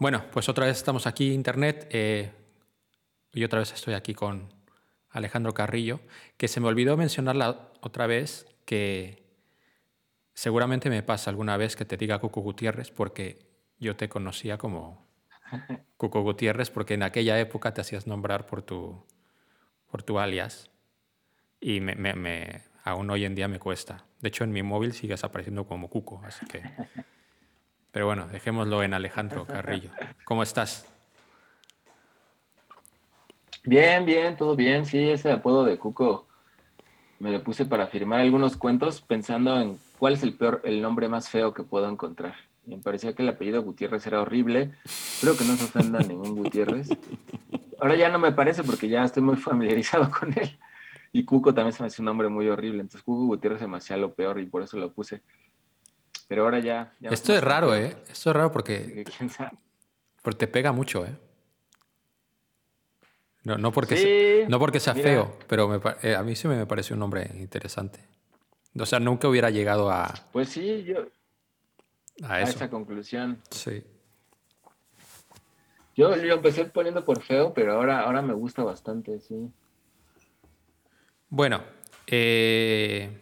Bueno, pues otra vez estamos aquí, Internet. eh, y otra vez estoy aquí con Alejandro Carrillo, que se me olvidó mencionarla otra vez, que seguramente me pasa alguna vez que te diga Cuco Gutiérrez, porque yo te conocía como Cuco Gutiérrez, porque en aquella época te hacías nombrar por tu, por tu alias. Y me, me- me- aún hoy en día me cuesta. De hecho, en mi móvil sigues apareciendo como Cuco, así que... Pero bueno, dejémoslo en Alejandro Carrillo. ¿Cómo estás? Bien, bien, todo bien. Sí, ese apodo de Cuco me lo puse para firmar algunos cuentos pensando en cuál es el peor, el nombre más feo que puedo encontrar. Me parecía que el apellido Gutiérrez era horrible. Creo que no se ofenda a ningún Gutiérrez. Ahora ya no me parece porque ya estoy muy familiarizado con él. Y Cuco también se me hace un nombre muy horrible. Entonces Cuco Gutiérrez se me lo peor y por eso lo puse. Pero ahora ya. Esto es raro, ¿eh? Esto es raro porque, que quién sabe. porque te pega mucho, ¿eh? No, no, porque, Sí, se- no porque sea mira. feo, pero me eh, a mí sí me pareció un nombre interesante. O sea, nunca hubiera llegado a, Pues sí, yo a a eso. esa conclusión. Sí. Yo lo empecé poniendo por feo, pero ahora, ahora me gusta bastante, sí. Bueno, eh,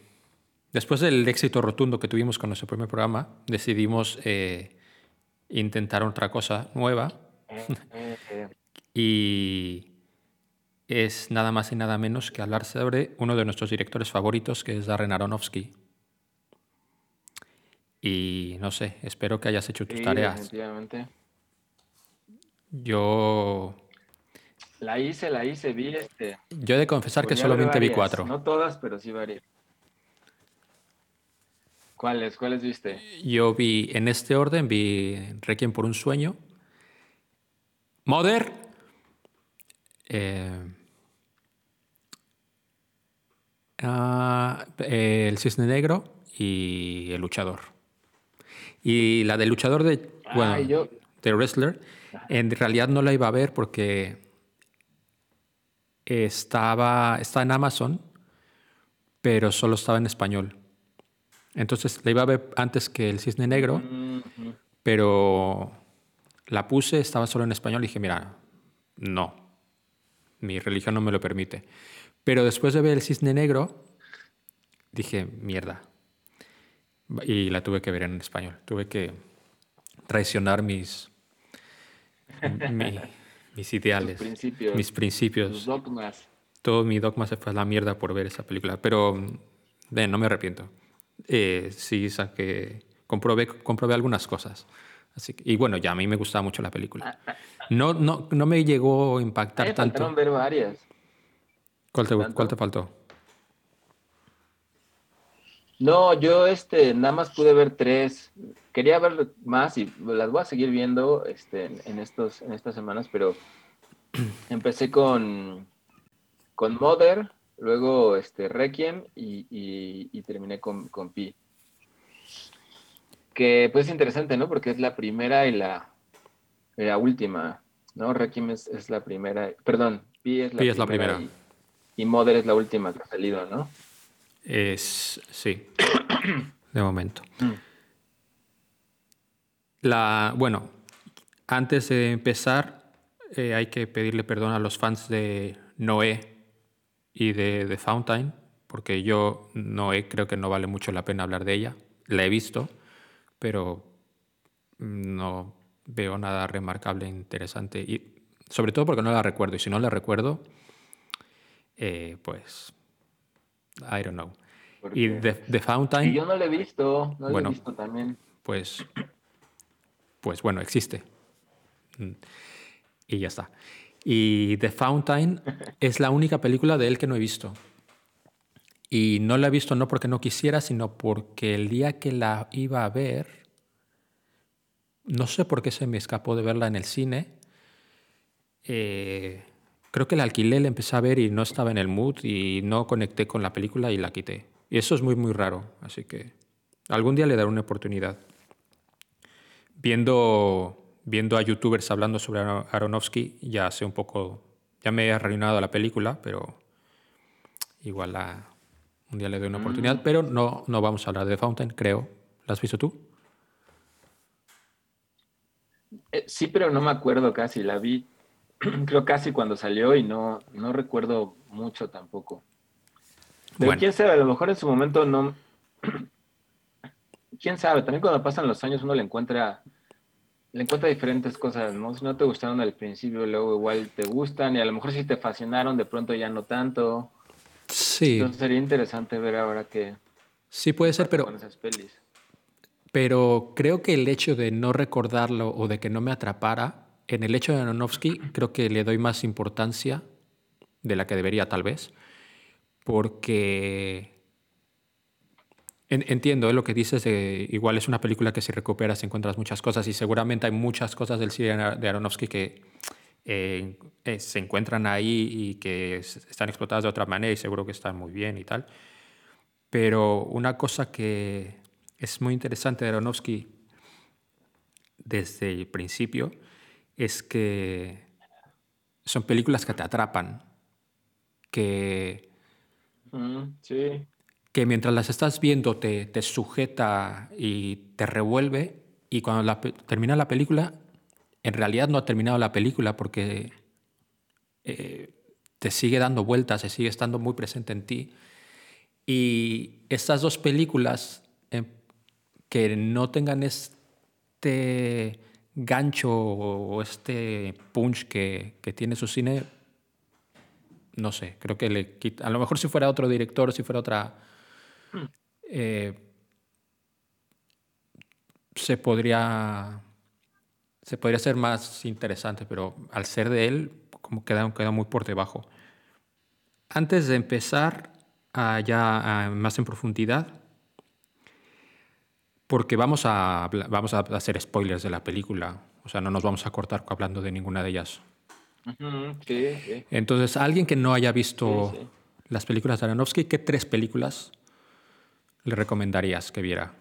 después del éxito rotundo que tuvimos con nuestro primer programa, decidimos eh, intentar otra cosa nueva y es nada más y nada menos que hablar sobre uno de nuestros directores favoritos, que es Darren Aronofsky. Y no sé, espero que hayas hecho tus sí, tareas. Yo, La hice, la hice, vi este. yo he de confesar que solamente vi cuatro. No todas, pero sí varias. ¿Cuáles? ¿Cuáles viste? Yo vi, en este orden, vi Requiem por un sueño, Mother, eh, ah, eh, El Cisne Negro y El Luchador. Y la del Luchador de, bueno, yo- de Wrestler, en realidad no la iba a ver porque estaba, está en Amazon, pero solo estaba en español. Entonces la iba a ver antes que El Cisne Negro, Mm, pero la puse, estaba solo en español y dije, mira, no, mi religión no me lo permite. Pero después de ver El Cisne Negro, dije, mierda. Y la tuve que ver en español. Tuve que traicionar mis, mi- mis ideales, principios. mis principios. Dogmas. Todo mi dogma se fue a la mierda por ver esa película, pero eh, no me arrepiento. Eh, sí, saqué, comprobé, comprobé algunas cosas. Así que- y bueno, ya a mí me gustaba mucho la película. No, no, no me llegó a impactar me tanto. ver varias. ¿Cuál te, cuál te faltó? No, yo este, nada más pude ver tres. Quería ver más y las voy a seguir viendo este, en, en estos, en estas semanas, pero empecé con, con Mother, luego este, Requiem y, y- y terminé con, con Pi. Que pues es interesante, ¿no? Porque es la primera y la, y la última, ¿no? Requiem es, es la primera, perdón, Pi es la Pi es la primera, y Mother es la última que ha salido, ¿no? Es, sí, de momento. Mm. La, bueno, antes de empezar, eh, hay que pedirle perdón a los fans de Noé y de The Fountain, porque yo, Noé, creo que no vale mucho la pena hablar de ella. La he visto, pero no veo nada remarcable, interesante. Y sobre todo porque no la recuerdo. Y si no la recuerdo, eh, pues, I don't know. Y The, The Fountain Y yo no lo he visto, no Bueno. he visto también. pues, pues bueno, existe. Mm. Y ya está. Y The Fountain es la única película de él que no he visto. Y no la he visto no porque no quisiera, sino porque el día que la iba a ver, no sé por qué se me escapó de verla en el cine. Eh, creo que la alquilé, la empecé a ver y no estaba en el mood y no conecté con la película y la quité. Y eso es muy, muy raro. Así que algún día le daré una oportunidad. Viendo, viendo a youtubers hablando sobre Aronofsky, ya sé un poco, ya me he arruinado la película, pero igual un día le doy una oportunidad. Mm. Pero no, no vamos a hablar de Fountain, creo. ¿La has visto tú? Eh, sí, pero no me acuerdo casi. La vi, creo casi cuando salió y no, no recuerdo mucho tampoco. Pero quién sabe, a lo mejor en su momento no. quién sabe, también cuando pasan los años uno le encuentra le encuentra diferentes cosas, ¿no? Si no te gustaron al principio, luego igual te gustan y a lo mejor si te fascinaron, de pronto ya no tanto. Sí. Entonces sería interesante ver ahora que... Sí, puede ser, pero... Pero creo que el hecho de no recordarlo o de que no me atrapara, en el hecho de Aronofsky creo que le doy más importancia de la que debería tal vez, porque entiendo ¿eh? lo que dices, igual es una película que si recuperas encuentras muchas cosas y seguramente hay muchas cosas del cine de Aronofsky que eh, eh, se encuentran ahí y que están explotadas de otra manera y seguro que están muy bien y tal. Pero una cosa que es muy interesante de Aronofsky desde el principio es que son películas que te atrapan, que, sí. Que mientras las estás viendo te, te sujeta y te revuelve y cuando la, termina la película en realidad no ha terminado la película porque eh, te sigue dando vueltas, se sigue estando muy presente en ti. Y estas dos películas eh, que no tengan este gancho o este punch que, tiene su cine, no sé, creo que le quita. A lo mejor si fuera otro director, si fuera otra. Eh, se podría se podría ser más interesante, pero al ser de él, como queda, queda muy por debajo. Antes de empezar ya más en profundidad, porque vamos a, vamos a hacer spoilers de la película, o sea, no nos vamos a cortar hablando de ninguna de ellas. Entonces, alguien que no haya visto las películas de Aronofsky, ¿qué tres películas le recomendarías que viera?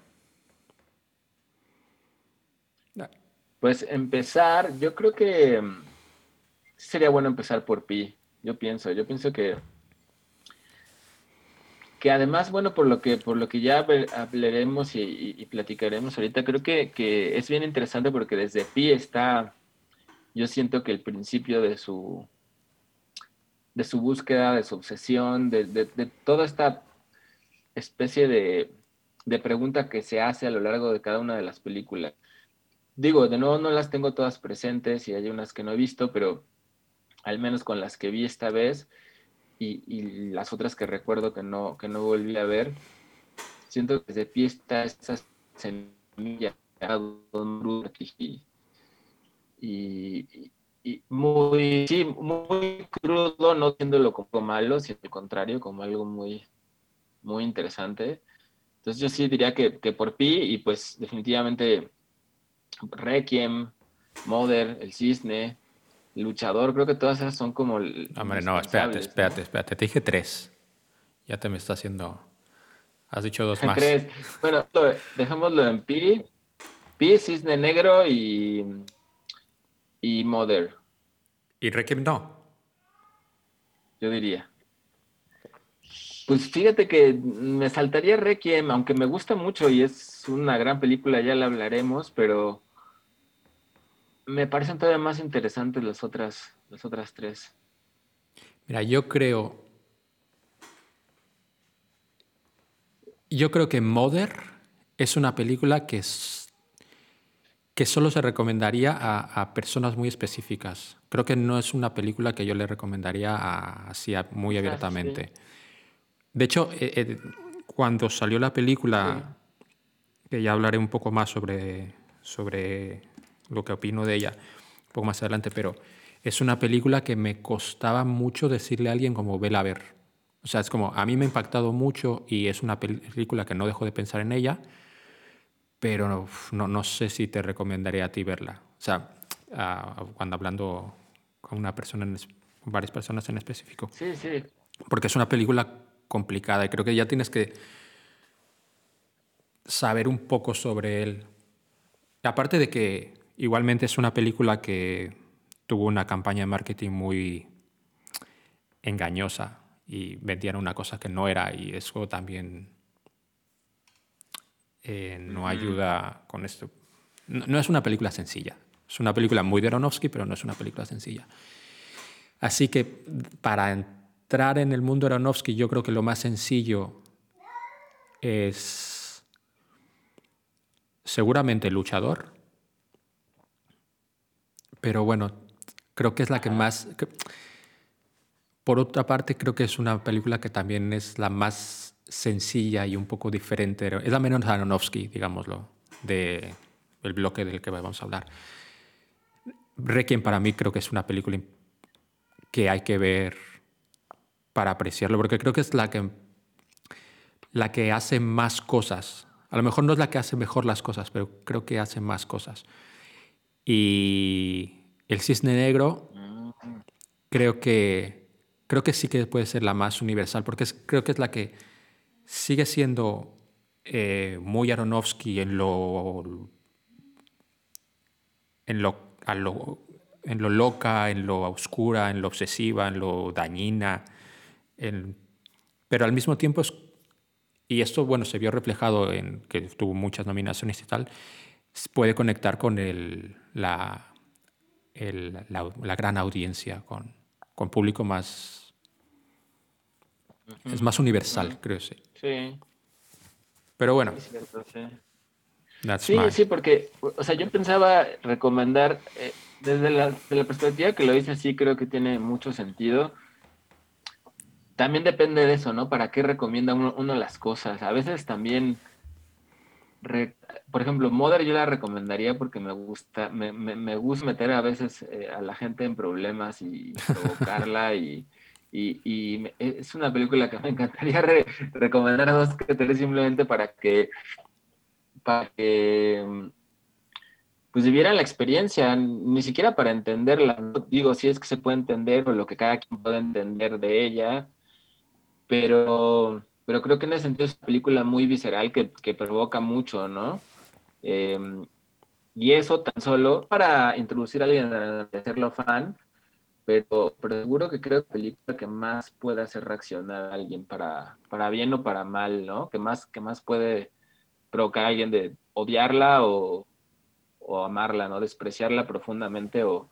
Pues empezar, yo creo que mm, sería bueno empezar por Pi. Yo pienso, yo pienso que que además, bueno, por lo que, por lo que ya hablaremos y, platicaremos ahorita, creo que, es bien interesante porque desde Pi está, yo siento que el principio de su, de su búsqueda, de su obsesión, de, de toda esta especie de, de pregunta que se hace a lo largo de cada una de las películas. Digo, de nuevo no las tengo todas presentes y hay unas que no he visto, pero al menos con las que vi esta vez y, las otras que recuerdo que no, que no volví a ver, siento que desde pie está esa semilla y, y, y, muy, sí, muy crudo, no viéndolo como malo, sino al contrario, como algo muy, muy interesante. Entonces yo sí diría que, que por Pi y pues definitivamente Requiem, Mother, El Cisne, Luchador, creo que todas esas son como... Hombre, no, espérate, espérate, espérate. Te dije tres. Ya te me está haciendo... Has dicho dos más. Tres. Bueno, dejémoslo en Pi. Pi, Cisne Negro y... Y Mother. ¿Y Requiem no? Yo diría. Pues fíjate que me saltaría Requiem, aunque me gusta mucho y es una gran película, ya la hablaremos, pero me parecen todavía más interesantes las otras, las otras tres. Mira, yo creo. Yo creo que Mother es una película que, es, que solo se recomendaría a, personas muy específicas. Creo que no es una película que yo le recomendaría así muy abiertamente. De hecho, eh, eh, cuando salió la película, que ya hablaré un poco más sobre, sobre lo que opino de ella un poco más adelante, pero es una película que me costaba mucho decirle a alguien como vela a ver. O sea, es como, a mí me ha impactado mucho y es una película que no dejo de pensar en ella, pero no, no, sé si te recomendaría a ti verla. O sea, cuando hablando con una persona, con varias personas en específico. Sí, sí. Porque es una película complicada y creo que ya tienes que saber un poco sobre él. Aparte de que igualmente es una película que tuvo una campaña de marketing muy engañosa y vendían una cosa que no era y eso también eh, no ayuda con esto. No, es una película sencilla. Es una película muy de Aronofsky, pero no es una película sencilla. Así que para entrar en el mundo de Aronofsky, yo creo que lo más sencillo es seguramente Luchador. Pero bueno, creo que es la que más... Por otra parte, creo que es una película que también es la más sencilla y un poco diferente. Es la menos Aronofsky, digámoslo, del bloque del que vamos a hablar. Requiem para mí creo que es una película que hay que ver para apreciarlo, porque creo que es la que, la que hace más cosas. A lo mejor no es la que hace mejor las cosas, pero creo que hace más cosas. Y el cisne negro creo que, creo que sí que puede ser la más universal, porque creo que es la que sigue siendo eh, muy Aronofsky en lo, en lo, en lo loca, en lo oscura, en lo obsesiva, en lo dañina, pero al mismo tiempo es, y esto bueno se vio reflejado en que tuvo muchas nominaciones y tal, puede conectar con el, la, la, gran audiencia, con, con público más... Es más universal, creo, sí. Sí. Pero bueno. sí. sí, porque, o sea, yo pensaba recomendar, eh, desde la, la perspectiva que lo dice así, creo que tiene mucho sentido. También depende de eso, ¿no? ¿Para qué recomienda uno, las cosas? A veces también, por ejemplo, Mother yo la recomendaría porque me gusta, me, me, gusta meter a veces eh, a la gente en problemas y provocarla y y, es una película que me encantaría recomendar a dos que tres simplemente para que, para que pues vivieran la experiencia, ni siquiera para entenderla, digo si es que se puede entender o lo que cada quien puede entender de ella, pero, pero creo que en ese sentido es una película muy visceral que, que provoca mucho, ¿no? Em, y eso tan solo para introducir a alguien a hacerlo fan, pero, pero seguro que creo que película que más puede hacer reaccionar a alguien para, para bien o para mal, ¿no? Que más, que más puede provocar a alguien de odiarla o, o amarla, ¿no? Despreciarla profundamente o,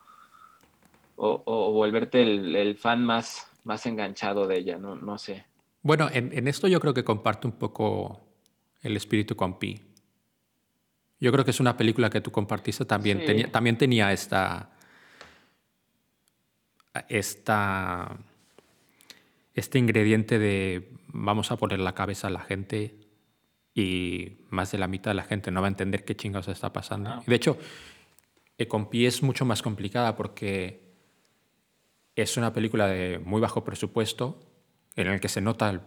o, volverte el, fan más, más enganchado de ella, no, no sé. Bueno, en, en, esto yo creo que comparto un poco el espíritu con Pi. Yo creo que es una película que tú compartiste también, tenía, también tenía esta esta, este ingrediente de vamos a poner la cabeza a la gente y más de la mitad de la gente no va a entender qué chingados está pasando. Ah. De hecho, Ecompi es mucho más complicada porque es una película de muy bajo presupuesto, en el que se nota el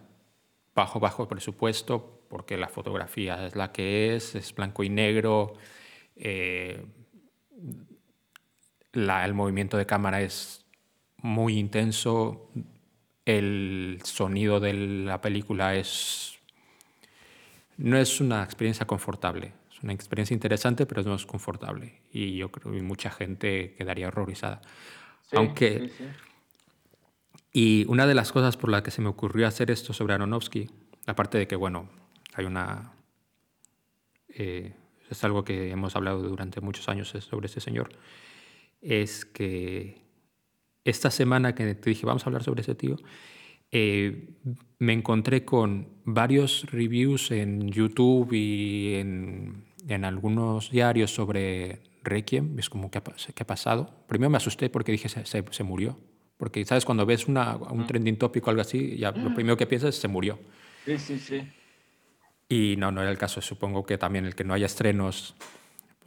bajo, bajo presupuesto, porque la fotografía es la que es, es blanco y negro, eh, el movimiento de cámara es muy intenso. El sonido de la película es. No es una experiencia confortable. Es una experiencia interesante, pero no es confortable. Y yo creo que mucha gente quedaría horrorizada. Aunque. Y una de las cosas por las que se me ocurrió hacer esto sobre Aronofsky, aparte de que, bueno, hay una. Eh, es algo que hemos hablado durante muchos años sobre este señor, es que esta semana que te dije, vamos a hablar sobre ese tío, eh, me encontré con varios reviews en YouTube y en, algunos diarios sobre Requiem. Es como, ¿qué ha, pasado? Primero me asusté porque dije, se, murió. Porque, ¿sabes? Cuando ves una, un trending topic o algo así, ya lo primero que piensas es se murió. Sí, sí, sí. Y no, no era el caso. Supongo que también el que no haya estrenos,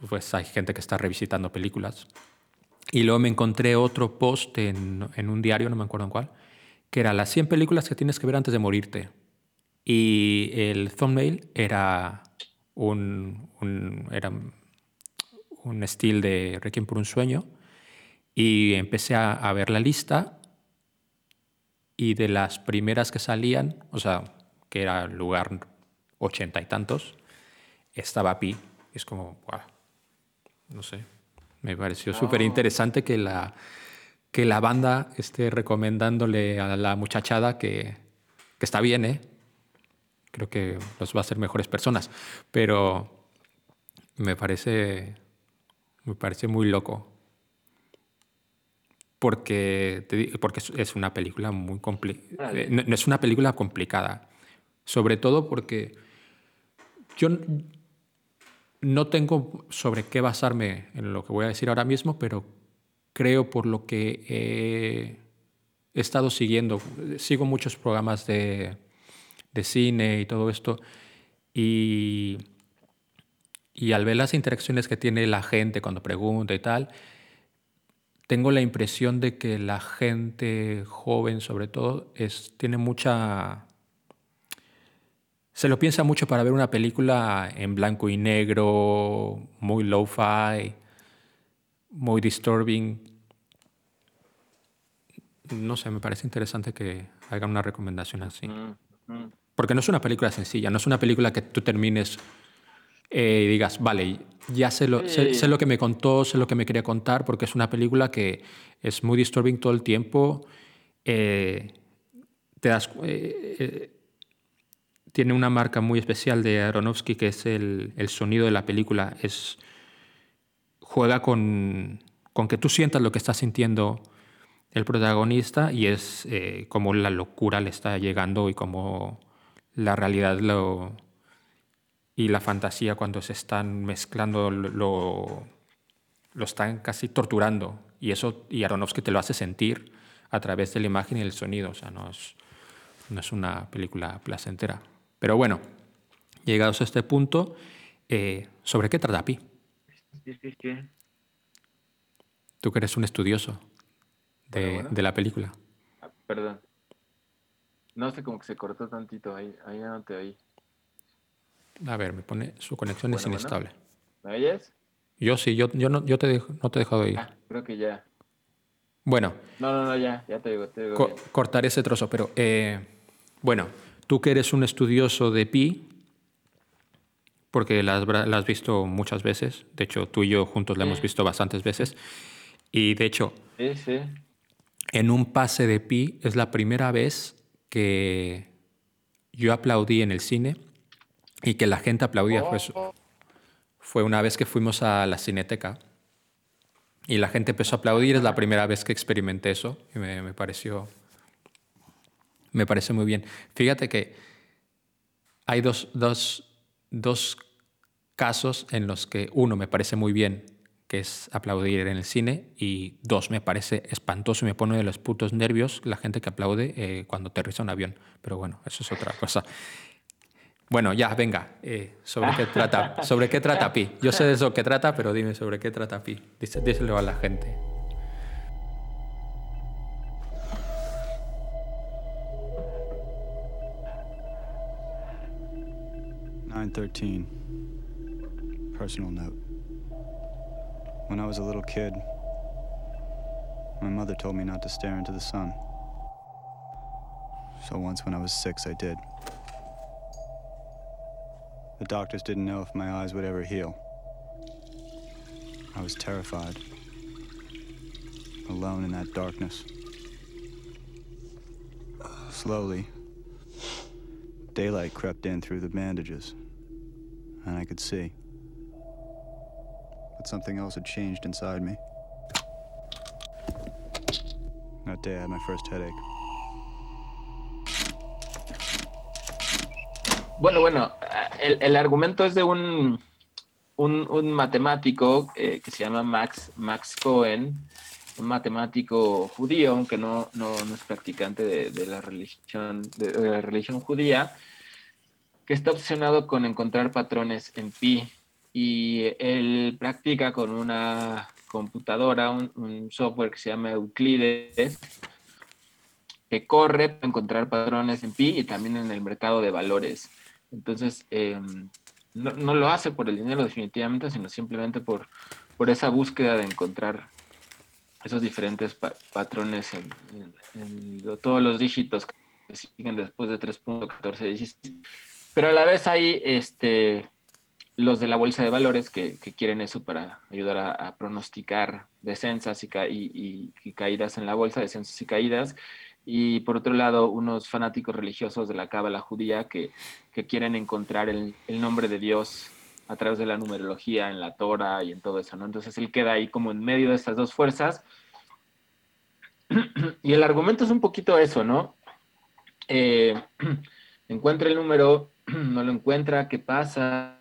pues hay gente que está revisitando películas. Y luego me encontré otro post en, en, un diario, no me acuerdo en cuál, que era las 100 películas que tienes que ver antes de morirte. Y el thumbnail era un, un, era un estilo de Requiem por un sueño. Y empecé a, a, ver la lista y de las primeras que salían, o sea, que era lugar ochenta y tantos, estaba Pi. Es como, no sé, Me pareció súper interesante que la, que la banda esté recomendándole a la muchachada que, que está bien, ¿eh? Creo que los va a hacer mejores personas. Pero me parece, me parece muy loco. Porque, porque es una película muy complicada. Eh, no, es una película complicada. Sobre todo porque yo no tengo sobre qué basarme en lo que voy a decir ahora mismo, pero creo por lo que he estado siguiendo, sigo muchos programas de, de cine y todo esto, y, y al ver las interacciones que tiene la gente cuando pregunta y tal, tengo la impresión de que la gente joven, sobre todo, es, tiene mucha se lo piensa mucho para ver una película en blanco y negro, muy low-fi, muy disturbing. No sé, me parece interesante que hagan una recomendación así. Porque no es una película sencilla, no es una película que tú termines eh, y digas, vale, ya sé lo, sé, lo que me contó, sé lo que me quería contar, porque es una película que es muy disturbing todo el tiempo. Eh, te das, eh, tiene una marca muy especial de Aronofsky que es el, sonido de la película. Es, juega con, con, que tú sientas lo que está sintiendo el protagonista y es eh, como la locura le está llegando y como la realidad lo, y la fantasía cuando se están mezclando lo, lo están casi torturando y eso y Aronofsky te lo hace sentir a través de la imagen y el sonido, o sea, no es, no es una película placentera. Pero bueno, llegados a este punto, eh, ¿sobre qué trata Pi? Tú que eres un estudioso de, la película. Ah, perdón. No sé, cómo que se cortó tantito ahí, ahí ya no te oí. A ver, me pone, su conexión es inestable. ¿Me oyes? Yo sí, yo, yo, no, yo te no te he dejado oír. Ah, creo que ya. Bueno. No, no, no, ya, ya te digo. Te digo cortar ese trozo, pero eh, bueno, Tú que eres un estudioso de Pi, porque la has, visto muchas veces, de hecho tú y yo juntos la hemos visto bastantes veces, y de hecho, en un pase de Pi es la primera vez que yo aplaudí en el cine y que la gente aplaudía. Fue, fue una vez que fuimos a la cineteca y la gente empezó a aplaudir, es la primera vez que experimenté eso y me pareció me parece muy bien. Fíjate que hay dos, casos en los que uno me parece muy bien, que es aplaudir en el cine, y dos, me parece espantoso y me pone de los putos nervios la gente que aplaude eh, cuando aterriza un avión. Pero bueno, eso es otra cosa. Bueno, ya, venga, eh, ¿sobre qué trata? ¿Sobre qué trata Pi? Yo sé de eso que trata, pero dime sobre qué trata Pi. Díselo a la gente. 913. Personal note. When I was a little kid, my mother told me not to stare into the sun. So once when I was six, I did. The doctors didn't know if my eyes would ever heal. I was terrified. Alone in that darkness. Slowly, daylight crept in through the bandages and I could see. But something else had changed inside me. That day I had my first headache. Bueno, bueno, el, argumento es de un, un, matemático eh, que se llama Max, Max Cohen, un matemático judío, aunque no, no, no es practicante de, la religión, de la religión judía, que está obsesionado con encontrar patrones en pi y él practica con una computadora, un, software que se llama Euclides, que corre para encontrar patrones en pi y también en el mercado de valores. Entonces, em, no, lo hace por el dinero definitivamente, sino simplemente por, por esa búsqueda de encontrar esos diferentes patrones en, todos los dígitos que siguen después de 3.1416 pero a la vez hay este, los de la bolsa de valores que, quieren eso para ayudar a, pronosticar descensas y, y, caídas en la bolsa, descensos y caídas. Y por otro lado, unos fanáticos religiosos de la cábala judía que, quieren encontrar el, nombre de Dios a través de la numerología en la Torah y en todo eso, ¿no? Entonces él queda ahí como en medio de estas dos fuerzas. Y el argumento es un poquito eso, ¿no? Eh, encuentra el número, no lo encuentra, ¿qué pasa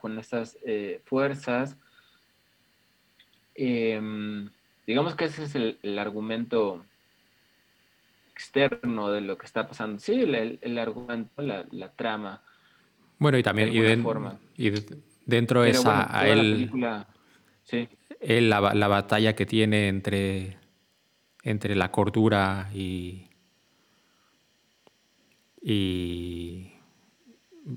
con estas eh, fuerzas? Em, digamos que ese es el, argumento externo de lo que está pasando. Sí, el, argumento, la, trama. Bueno, y también y, dentro de esa, a él, la, la, batalla que tiene entre, entre la cordura y, y,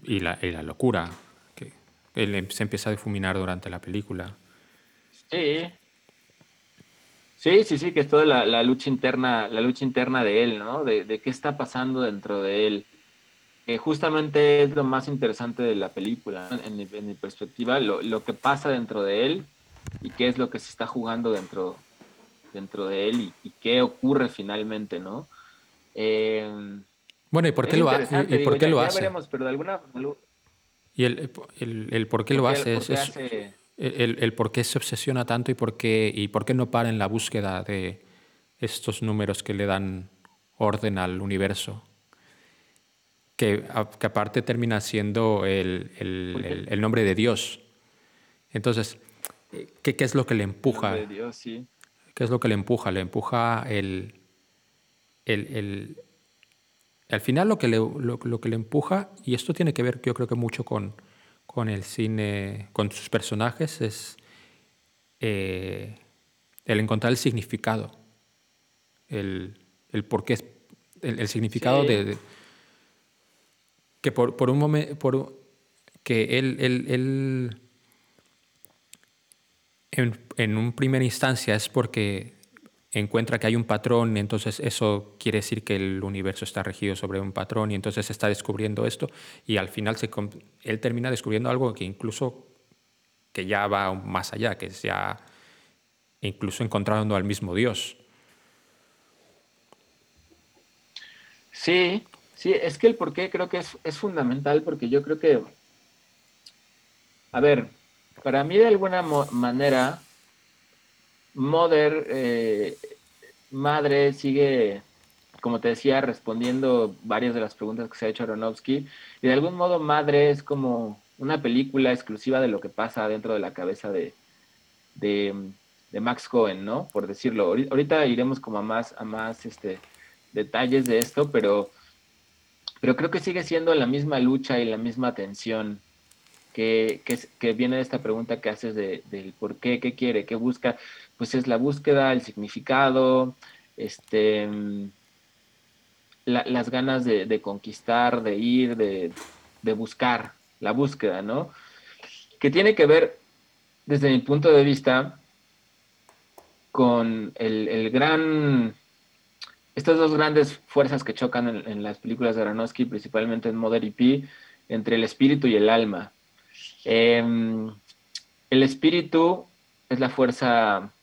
y, la, la, locura, que él em, se empieza a difuminar durante la película. Sí. Sí, sí, sí, que es toda la, lucha interna, la lucha interna de él, ¿no? De, qué está pasando dentro de él. Que justamente es lo más interesante de la película, en mi, en mi perspectiva, lo, lo, que pasa dentro de él y qué es lo que se está jugando dentro, dentro de él y, qué ocurre finalmente, ¿no? Eh, bueno, ¿y por qué lo, hace? ¿Y por qué lo hace? veremos, pero de alguna... Y el, el, el por qué lo hace es, el, el, por qué se obsesiona tanto y por qué, y por qué no para en la búsqueda de estos números que le dan orden al universo. Que, que aparte termina siendo el, el, nombre de Dios. Entonces, ¿qué, ¿qué, es lo que le empuja? De Dios, sí. ¿Qué es lo que le empuja? Le empuja el, el, al final lo que, le, lo, que le empuja, y esto tiene que ver yo creo que mucho con, con el cine, con sus personajes, es eh, el encontrar el significado, el, el porqué, el, el significado de, que por, por un momento, por, que él, él, él en, en un primera instancia es porque encuentra que hay un patrón, entonces eso quiere decir que el universo está regido sobre un patrón y entonces está descubriendo esto y al final se, él termina descubriendo algo que incluso que ya va más allá, que es ya incluso encontrando al mismo Dios. Sí, sí, es que el porqué creo que es, es fundamental porque yo creo que, a ver, para mí de alguna manera Mother, eh, Madre, sigue, como te decía, respondiendo varias de las preguntas que se ha hecho Aronofsky. Y de algún modo, Madre es como una película exclusiva de lo que pasa dentro de la cabeza de, de, Max Cohen, ¿no? Por decirlo. Ahorita iremos como a más, a más este, detalles de esto, pero, pero creo que sigue siendo la misma lucha y la misma tensión que, que, viene de esta pregunta que haces de, del por qué, qué quiere, qué busca pues es la búsqueda, el significado, este, las ganas de, conquistar, de ir, de, buscar, la búsqueda, ¿no? Que tiene que ver, desde mi punto de vista, con el, gran, estas dos grandes fuerzas que chocan en, las películas de Aronofsky, principalmente en Mother y P, entre el espíritu y el alma. Em, el espíritu es la fuerza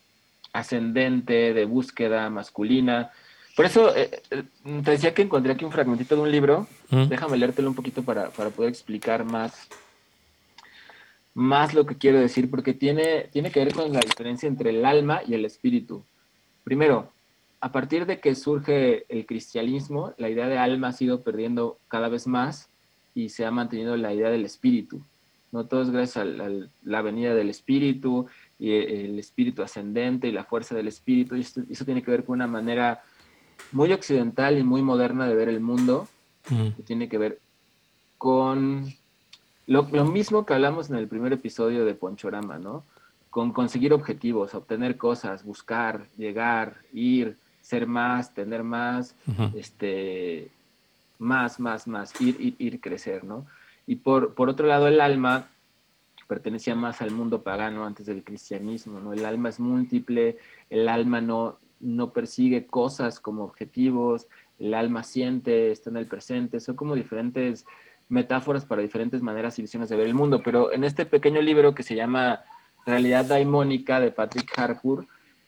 ascendente, de búsqueda masculina. Por eso eh, eh, te decía que encontré aquí un fragmentito de un libro. Déjame leértelo un poquito para, poder explicar más, más lo que quiero decir, porque tiene, tiene que ver con la diferencia entre el alma y el espíritu. Primero, a partir de que surge el cristianismo, la idea de alma ha sido perdiendo cada vez más y se ha mantenido la idea del espíritu. No todo es gracias a la venida del espíritu y el espíritu ascendente y la fuerza del espíritu. Y eso tiene que ver con una manera muy occidental y muy moderna de ver el mundo, que tiene que ver con lo, mismo que hablamos en el primer episodio de Ponchorama, ¿no? Con conseguir objetivos, obtener cosas, buscar, llegar, ir, ser más, tener más, este, más, más, más, ir, ir, ir, crecer, ¿no? Y por, por otro lado, el alma pertenecía más al mundo pagano antes del cristianismo. El alma es múltiple, el alma no, no persigue cosas como objetivos, el alma siente, está en el presente, son como diferentes metáforas para diferentes maneras y visiones de ver el mundo. Pero en este pequeño libro que se llama Realidad Daimónica de Patrick Harpur,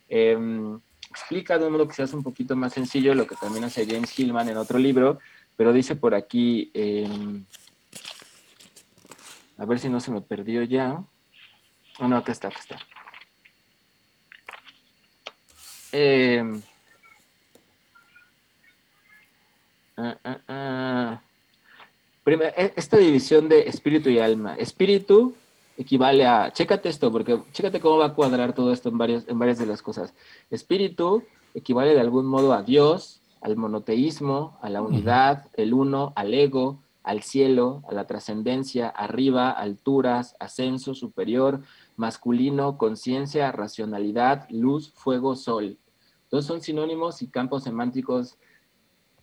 em, explica de un modo que se hace un poquito más sencillo lo que también hace James Hillman en otro libro, pero dice por aquí, em, a ver si no se me perdió ya. Ah, no, acá está, acá está. Em, ah, ah, ah. E, esta división de espíritu y alma. Espíritu equivale a, chécate esto, porque chécate cómo va a cuadrar todo esto en varias, en varias de las cosas. Espíritu equivale de algún modo a Dios, al monoteísmo, a la unidad, el uno, al ego, al cielo, a la trascendencia, arriba, alturas, ascenso superior, masculino, conciencia, racionalidad, luz, fuego, sol. Todos son sinónimos y campos semánticos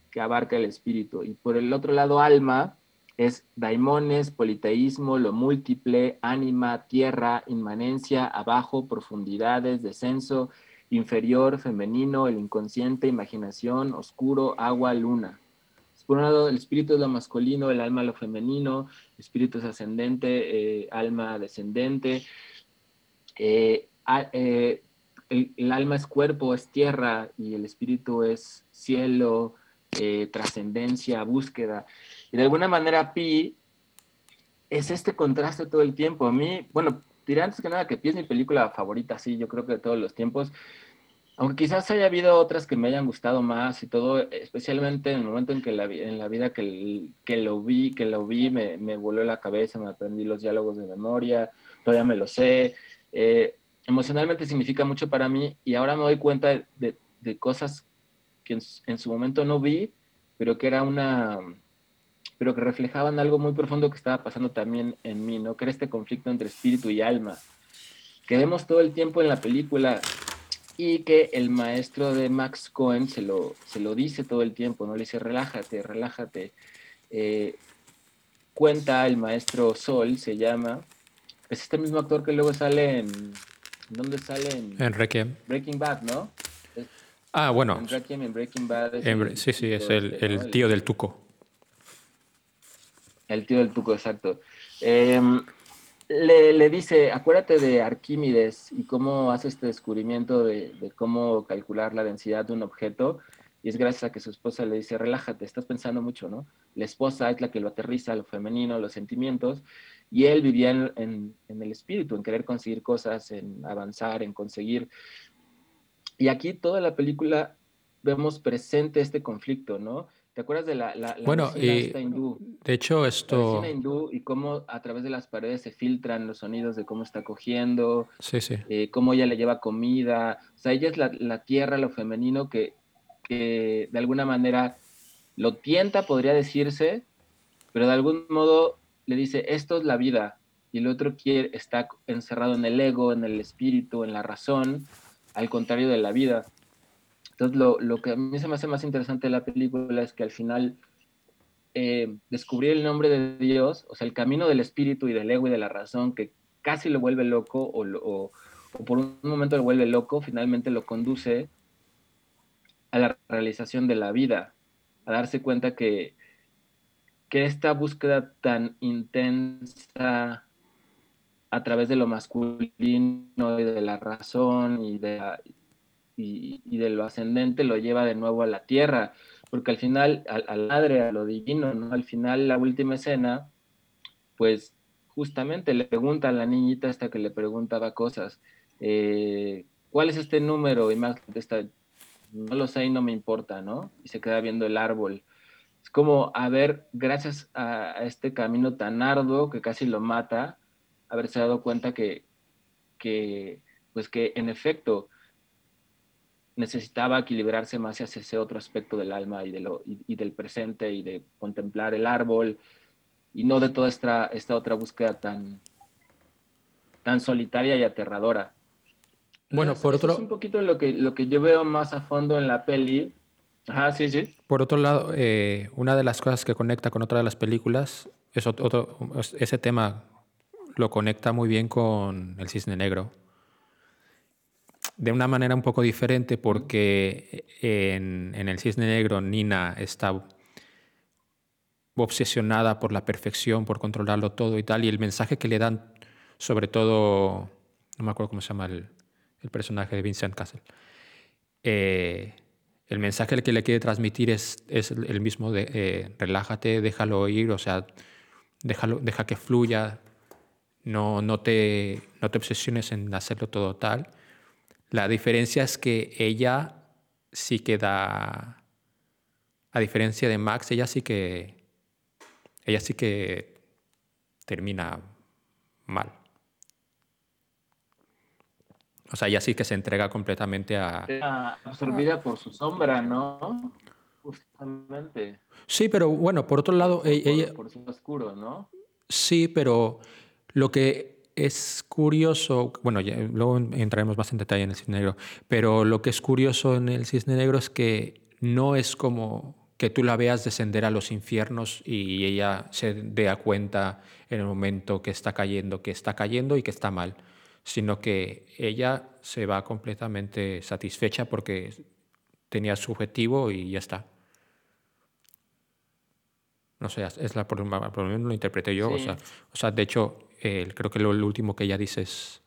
que abarca el espíritu. Y por el otro lado, alma es daimones, politeísmo, lo múltiple, ánima, tierra, inmanencia, abajo, profundidades, descenso, inferior, femenino, el inconsciente, imaginación, oscuro, agua, luna. Por un lado, el espíritu es lo masculino, el alma lo femenino, el espíritu es ascendente, eh, alma descendente. Eh, eh, el, alma es cuerpo, es tierra, y el espíritu es cielo, trascendencia, búsqueda. Y de alguna manera Pi es este contraste todo el tiempo. A mí, bueno, diré antes que nada que Pi es mi película favorita, sí, yo creo que de todos los tiempos. Aunque quizás haya habido otras que me hayan gustado más y todo, especialmente en el momento en que la, en la vida que, que lo vi, que lo vi, me, me voló la cabeza, me aprendí los diálogos de memoria, todavía me lo sé. Eh, emocionalmente significa mucho para mí y ahora me doy cuenta de, de, cosas que en, su momento no vi, pero que era una, pero que reflejaban algo muy profundo que estaba pasando también en mí, ¿no? Que era este conflicto entre espíritu y alma, que vemos todo el tiempo en la película y que el maestro de Max Cohen se lo, se lo dice todo el tiempo, ¿no? Le dice, relájate, relájate. Eh, cuenta el maestro Sol, se llama, es este mismo actor que luego sale en... ¿Dónde sale? En, en Requiem. Breaking Bad, ¿no? ah, bueno. En Requiem, en Breaking Bad. sí, sí, es el, este, el tío del Tuco. El tío del Tuco, exacto. Em, le, dice, acuérdate de Arquímedes y cómo hace este descubrimiento de, cómo calcular la densidad de un objeto. Y es gracias a que su esposa le dice, relájate, estás pensando mucho, ¿no? La esposa es la que lo aterriza, lo femenino, los sentimientos. Y él vivía en, en el espíritu, en querer conseguir cosas, en avanzar, en conseguir. Y aquí toda la película vemos presente este conflicto, ¿no? ¿Te acuerdas de la, la, bueno, y, hindú? De hecho, esto... La hindú y cómo a través de las paredes se filtran los sonidos de cómo está cogiendo, sí, sí. Eh, cómo ella le lleva comida. O sea, ella es la, la tierra, lo femenino, que, que, de alguna manera lo tienta, podría decirse, pero de algún modo le dice, esto es la vida. Y el otro quiere, está encerrado en el ego, en el espíritu, en la razón, al contrario de la vida. Entonces, lo, lo, que a mí se me hace más interesante de la película es que al final eh, descubrir el nombre de Dios, o sea, el camino del espíritu y del ego y de la razón, que casi lo vuelve loco o, por un momento lo vuelve loco, finalmente lo conduce a la realización de la vida, a darse cuenta que, que esta búsqueda tan intensa a través de lo masculino y de la razón y de la, y, de lo ascendente lo lleva de nuevo a la tierra, porque al final, al, madre, a lo divino, ¿no? Al final, la última escena, pues justamente le pregunta a la niñita hasta que le preguntaba cosas, eh, ¿cuál es este número? Y más contesta, no lo sé y no me importa, ¿no? Y se queda viendo el árbol. Es como, a ver, gracias a, a este camino tan arduo que casi lo mata, haberse dado cuenta que, que pues que en efecto, necesitaba equilibrarse más hacia ese otro aspecto del alma y, de lo, y, del presente y de contemplar el árbol y no de toda esta, esta otra búsqueda tan, tan solitaria y aterradora. Bueno, por otro... Es un poquito lo que, lo que yo veo más a fondo en la peli. Ajá, sí, sí. Por otro lado, eh, una de las cosas que conecta con otra de las películas es otro, ese tema lo conecta muy bien con El Cisne Negro de una manera un poco diferente porque en, El Cisne Negro Nina está obsesionada por la perfección, por controlarlo todo y tal, y el mensaje que le dan, sobre todo, no me acuerdo cómo se llama el, el personaje de Vincent Castle, eh, el mensaje que le quiere transmitir es, es el mismo de eh, relájate, déjalo ir, o sea, déjalo, deja que fluya, no, no, te, no te obsesiones en hacerlo todo tal. La diferencia es que ella sí que da, a diferencia de Max, ella sí que, ella sí que termina mal. O sea, ella sí que se entrega completamente a... absorbida por su sombra, ¿no? Justamente. Sí, pero bueno, por otro lado, e-, ella... Por su oscuro, ¿no? Sí, pero lo que es curioso, bueno, luego entraremos más en detalle en el cisne negro, pero lo que es curioso en el cisne negro es que no es como que tú la veas descender a los infiernos y ella se dé a cuenta en el momento que está cayendo, que está cayendo y que está mal, sino que ella se va completamente satisfecha porque tenía su objetivo y ya está. No sé, es la, por lo menos lo interpreté yo. O, sea, o sea, de hecho, creo que lo, último que ella dice es,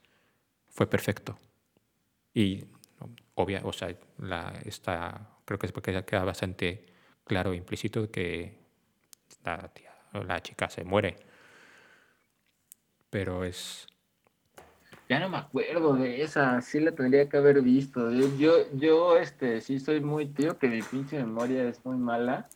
fue perfecto. Y obvia, o sea, la, está, creo que es porque queda bastante claro, implícito, que la, tía, la chica se muere. Pero es... Ya no me acuerdo de esa, sí la tendría que haber visto. Yo, yo, este, sí soy muy tío, que mi pinche memoria es muy mala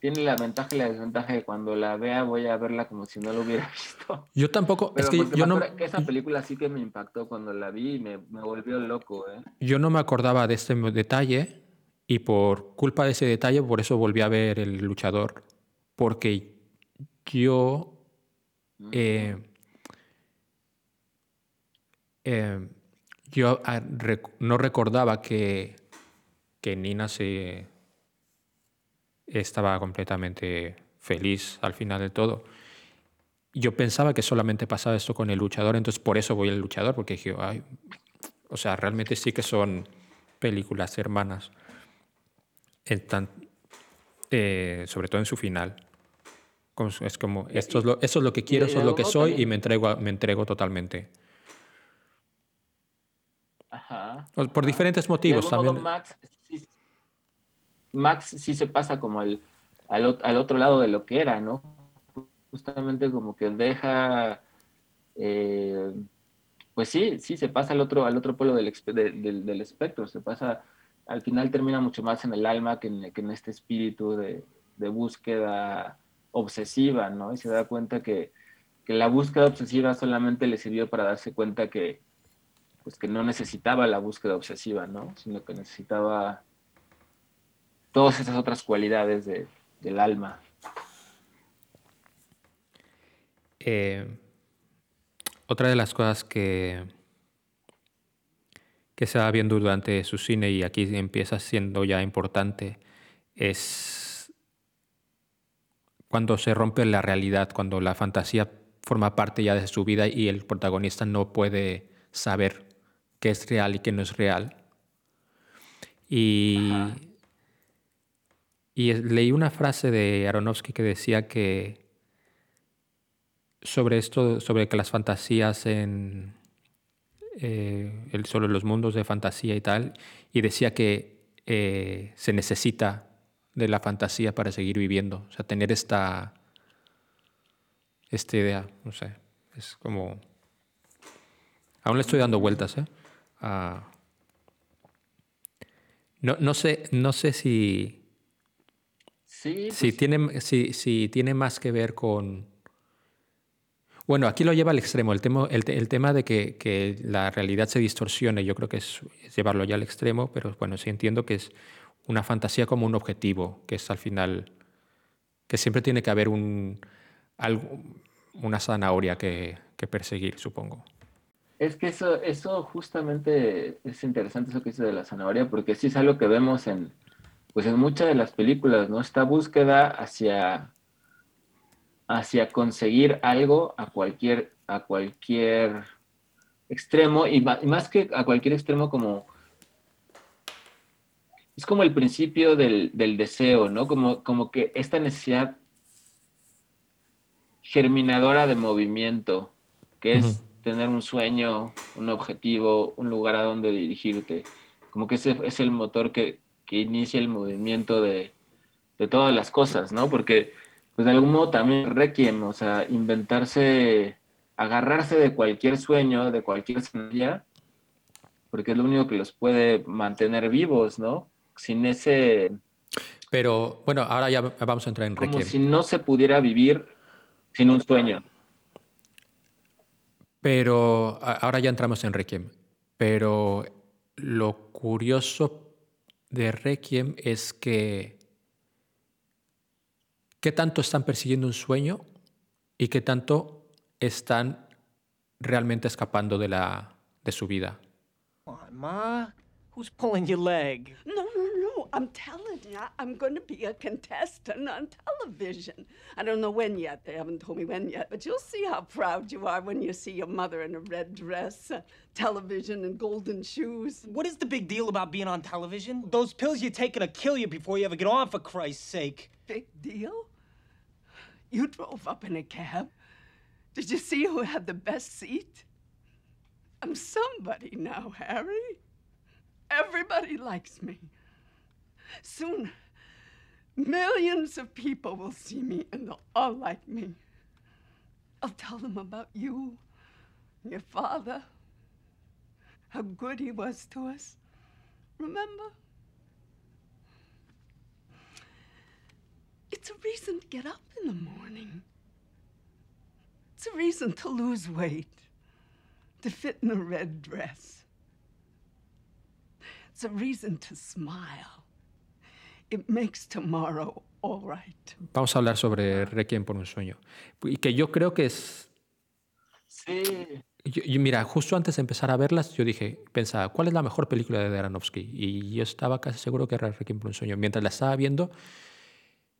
tiene la ventaja y la desventaja de cuando la vea voy a verla como si no lo hubiera visto. Yo tampoco, es que yo no... esa película sí que me impactó cuando la vi y me, me, volvió loco. ¿eh? Yo no me acordaba de este detalle y por culpa de ese detalle, por eso volví a ver El Luchador, porque yo... Eh, eh, yo ah, no recordaba que, que Nina se estaba completamente feliz al final de todo. Yo pensaba que solamente pasaba esto con el luchador, entonces por eso voy al luchador, porque dije, Ay, o sea, realmente sí que son películas hermanas, eh, sobre todo en su final. Es como, esto es lo, eso es lo que quiero, eso es lo que soy y me entrego, me entrego totalmente. Por diferentes motivos también. Max sí se pasa como al, al, otro lado de lo que era, ¿no? Justamente como que deja, eh, pues sí, sí, se pasa al otro, al otro polo del, del, espectro, se pasa, al final termina mucho más en el alma que en, que en este espíritu de, de, búsqueda obsesiva, ¿no? Y se da cuenta que, que la búsqueda obsesiva solamente le sirvió para darse cuenta que, pues que no necesitaba la búsqueda obsesiva, ¿no? Sino que necesitaba todas esas otras cualidades del alma. Eh, otra de las cosas que, que se va viendo durante su cine y aquí empieza siendo ya importante es cuando se rompe la realidad, cuando la fantasía forma parte ya de su vida y el protagonista no puede saber qué es real y qué no es real. Y y leí una frase de Aronofsky que decía que sobre esto, sobre que las fantasías en eh, sobre los mundos de fantasía y tal, y decía que eh, se necesita de la fantasía para seguir viviendo, o sea, tener esta, esta idea, no sé, es como... Aún le estoy dando vueltas, ¿eh? no, no, sé, no sé si Sí. Si, pues tiene, si, tiene más que ver con... Bueno, aquí lo lleva al extremo, el tema, el, tema de que, la realidad se distorsione, yo creo que es, llevarlo ya al extremo, pero bueno, sí entiendo que es una fantasía como un objetivo, que es al final, que siempre tiene que haber un, algo, una zanahoria que, perseguir, supongo. Es que eso, eso justamente es interesante eso que dice de la zanahoria, porque sí es algo que vemos en, pues en muchas de las películas, ¿no? Esta búsqueda hacia, hacia conseguir algo a cualquier, a cualquier extremo, y más, que a cualquier extremo como... Es como el principio del, deseo, ¿no? Como, como que esta necesidad germinadora de movimiento, que es tener un sueño, un objetivo, un lugar a donde dirigirte. Como que ese es el motor que, que inicia el movimiento de, de, todas las cosas, ¿no? Porque, pues de algún modo también Requiem, o sea, inventarse, agarrarse de cualquier sueño, de cualquier semilla, porque es lo único que los puede mantener vivos, ¿no? Sin ese... Pero bueno, ahora ya vamos a entrar en Requiem. Como si no se pudiera vivir sin un sueño. Pero ahora ya entramos en Requiem. Pero lo curioso de Requiem es que qué tanto están persiguiendo un sueño y qué tanto están realmente escapando de, la, de su vida. Ma, who's pulling your leg? No, I'm telling you, I'm going to be a contestant on television. I don't know when yet. They haven't told me when yet, but you'll see how proud you are when you see your mother in a red dress, uh, television, and golden shoes. What is the big deal about being on television? Those pills you're taking to kill you before you ever get on, for Christ's sake. Big deal? You drove up in a cab. Did you see who had the best seat? I'm somebody now, Harry. Everybody likes me. Soon, millions of people will see me and they'll all like me. I'll tell them about you, your father, how good he was to us. Remember? It's a reason to get up in the morning. It's a reason to lose weight, to fit in a red dress. It's a reason to smile. Vamos a hablar sobre Requiem por un sueño. Y que yo creo que es. Sí. mira, justo antes de empezar a verlas, yo dije, pensaba, ¿cuál es la mejor película de Aronofsky? Y yo estaba casi seguro que era Requiem por un sueño. Mientras la estaba viendo,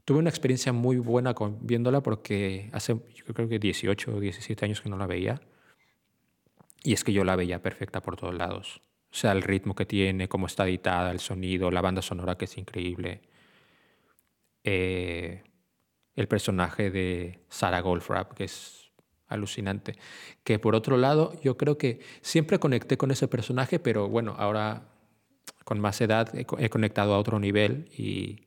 tuve una experiencia muy buena con, viéndola porque hace, yo creo que 18 o 17 años que no la veía. Y es que yo la veía perfecta por todos lados. O sea, el ritmo que tiene, cómo está editada, el sonido, la banda sonora que es increíble. Eh, el personaje de Sarah Goldfrapp, que es alucinante. Que por otro lado, yo creo que siempre conecté con ese personaje, pero bueno, ahora con más edad he, conectado a otro nivel y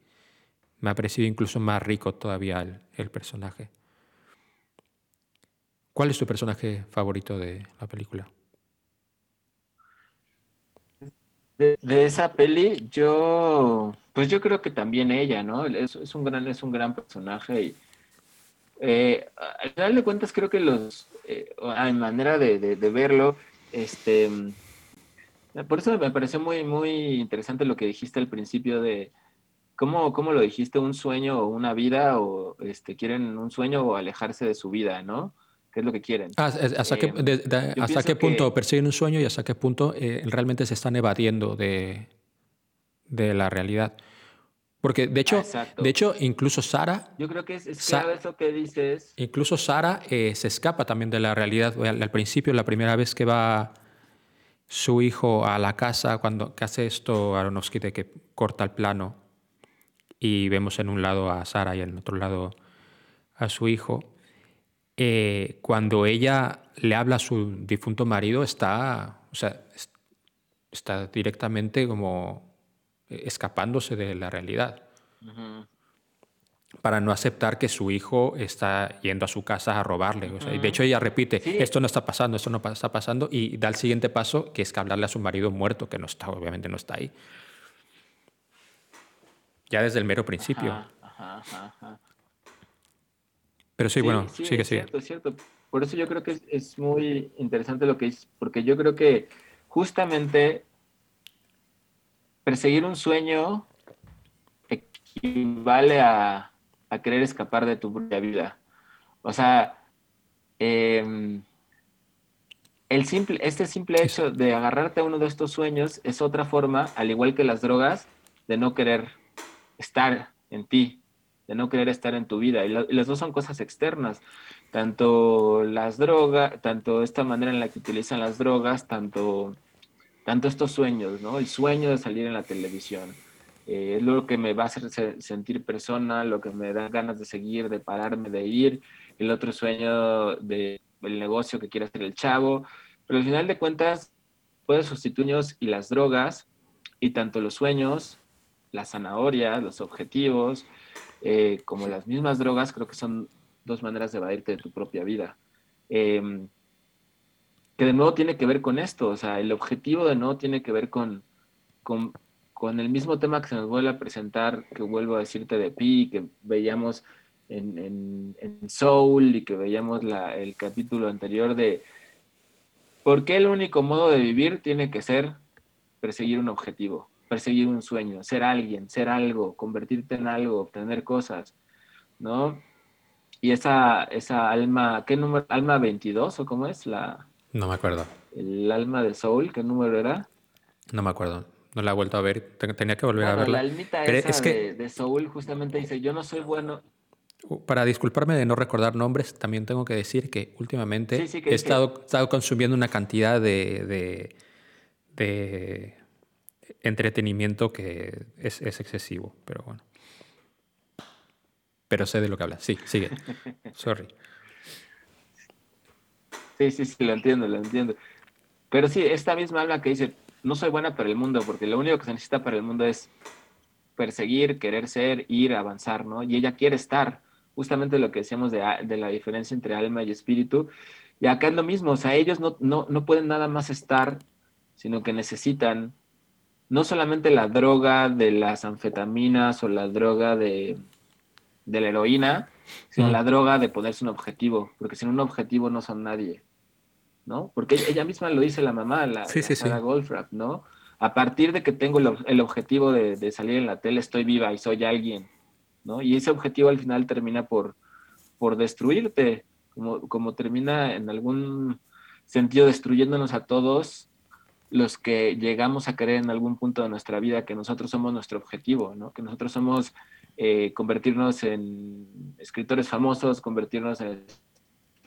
me ha parecido incluso más rico todavía el, el personaje. ¿Cuál es tu personaje favorito de la película? De, esa peli, yo, pues yo creo que también ella, ¿no? Es, un gran, es un gran personaje y eh, al final de cuentas creo que los, eh, manera de, de, verlo, este, por eso me pareció muy, muy interesante lo que dijiste al principio de cómo, cómo lo dijiste, un sueño o una vida o este, quieren un sueño o alejarse de su vida, ¿no? Qué es lo que quieren. Ah, ¿Hasta, qué, eh, hasta qué punto persiguen un sueño y hasta qué punto eh, realmente se están evadiendo de, de la realidad? Porque de hecho, de hecho incluso Sara... Yo creo que es, es clave eso que dices. Incluso Sara eh, se escapa también de la realidad. Al, principio, la primera vez que va su hijo a la casa, cuando que hace esto Aronofsky de que corta el plano y vemos en un lado a Sara y en otro lado a su hijo, eh, cuando ella le habla a su difunto marido, está, o sea, está directamente como escapándose de la realidad. Para no aceptar que su hijo está yendo a su casa a robarle. de hecho, ella repite, esto no está pasando, esto no está pasando, y da el siguiente paso, que es que hablarle a su marido muerto, que no está, obviamente no está ahí. Ya desde el mero principio. Pero sí, bueno, sí, que sí. Cierto, es cierto. Por eso yo creo que es, muy interesante lo que dices, porque yo creo que justamente perseguir un sueño equivale a, querer escapar de tu propia vida. O sea, em, el simple, este simple hecho de agarrarte a uno de estos sueños es otra forma, al igual que las drogas, de no querer estar en ti, de no querer estar en tu vida. Y, las dos son cosas externas, tanto las drogas, tanto esta manera en la que utilizan las drogas, tanto, tanto estos sueños, ¿no? El sueño de salir en la televisión, eh, es lo que me va a hacer sentir persona, lo que me da ganas de seguir, de pararme, de ir, el otro sueño del negocio que quiere hacer el chavo, pero al final de cuentas puedes sustituirlos y las drogas y tanto los sueños, las zanahorias, los objetivos, eh, como las mismas drogas, creo que son dos maneras de evadirte de tu propia vida. Em, que de nuevo tiene que ver con esto, o sea, el objetivo de nuevo tiene que ver con, con, con el mismo tema que se nos vuelve a presentar, que vuelvo a decirte de Pi, que veíamos en, en, en Soul y que veíamos la, el capítulo anterior de por qué el único modo de vivir tiene que ser perseguir un objetivo, perseguir un sueño, ser alguien, ser algo, convertirte en algo, obtener cosas, ¿no? Y esa, esa alma, ¿qué número? ¿Alma 22 o cómo es? La, no me acuerdo. El alma de Soul, ¿qué número era? No me acuerdo. No la he vuelto a ver. Tenía que volver a verla. La almita esa es que... de, Soul justamente dice, yo no soy bueno. Para disculparme de no recordar nombres, también tengo que decir que últimamente he estado, estado, consumiendo una cantidad de, de, de entretenimiento que es, es, excesivo, pero bueno. Pero sé de lo que habla. Sí, sigue. Sorry. Sí, sí, sí, lo entiendo, lo entiendo. Pero sí, esta misma habla que dice, no soy buena para el mundo, porque lo único que se necesita para el mundo es perseguir, querer ser, ir, avanzar, ¿no? Y ella quiere estar, justamente lo que decíamos de, la diferencia entre alma y espíritu. Y acá es lo mismo, o sea, ellos no, no, no pueden nada más estar, sino que necesitan no solamente la droga de las anfetaminas o la droga de, de la heroína, sino la droga de ponerse un objetivo, porque sin un objetivo no son nadie. ¿no? Porque ella misma lo dice la mamá, la, sí, ¿no? A partir de que tengo el, objetivo de, salir en la tele, estoy viva y soy alguien, ¿no? Y ese objetivo al final termina por, por destruirte, como, como termina en algún sentido destruyéndonos a todos los que llegamos a creer en algún punto de nuestra vida que nosotros somos nuestro objetivo, ¿no? Que nosotros somos eh, convertirnos en escritores famosos, convertirnos en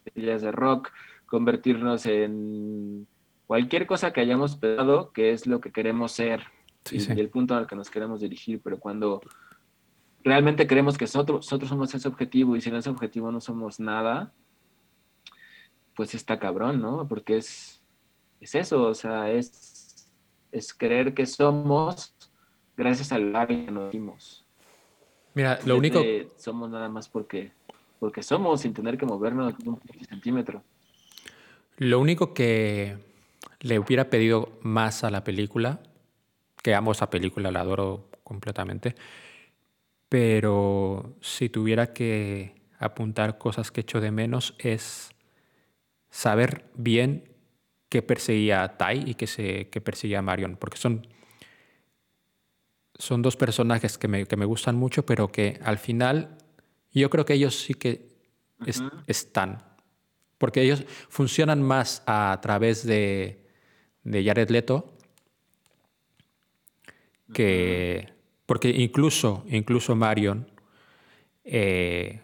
estrellas de rock, convertirnos en cualquier cosa que hayamos pensado que es lo que queremos ser y, el punto al que nos queremos dirigir, pero cuando realmente creemos que nosotros, nosotros somos ese objetivo y sin ese objetivo no somos nada, pues está cabrón, ¿no? Porque es, es eso, o sea, es, es creer que somos gracias al que nos dimos. Mira, lo único... Somos nada más porque, porque somos sin tener que movernos un centímetro. Lo único que le hubiera pedido más a la película, que amo esa película, la adoro completamente, pero si tuviera que apuntar cosas que echo de menos es saber bien qué perseguía a Tai y qué, se, perseguía a Marion, porque son, son dos personajes que me, gustan mucho, pero que al final yo creo que ellos sí que están porque ellos funcionan más a través de, de Jared Leto que... Porque incluso, incluso Marion, eh,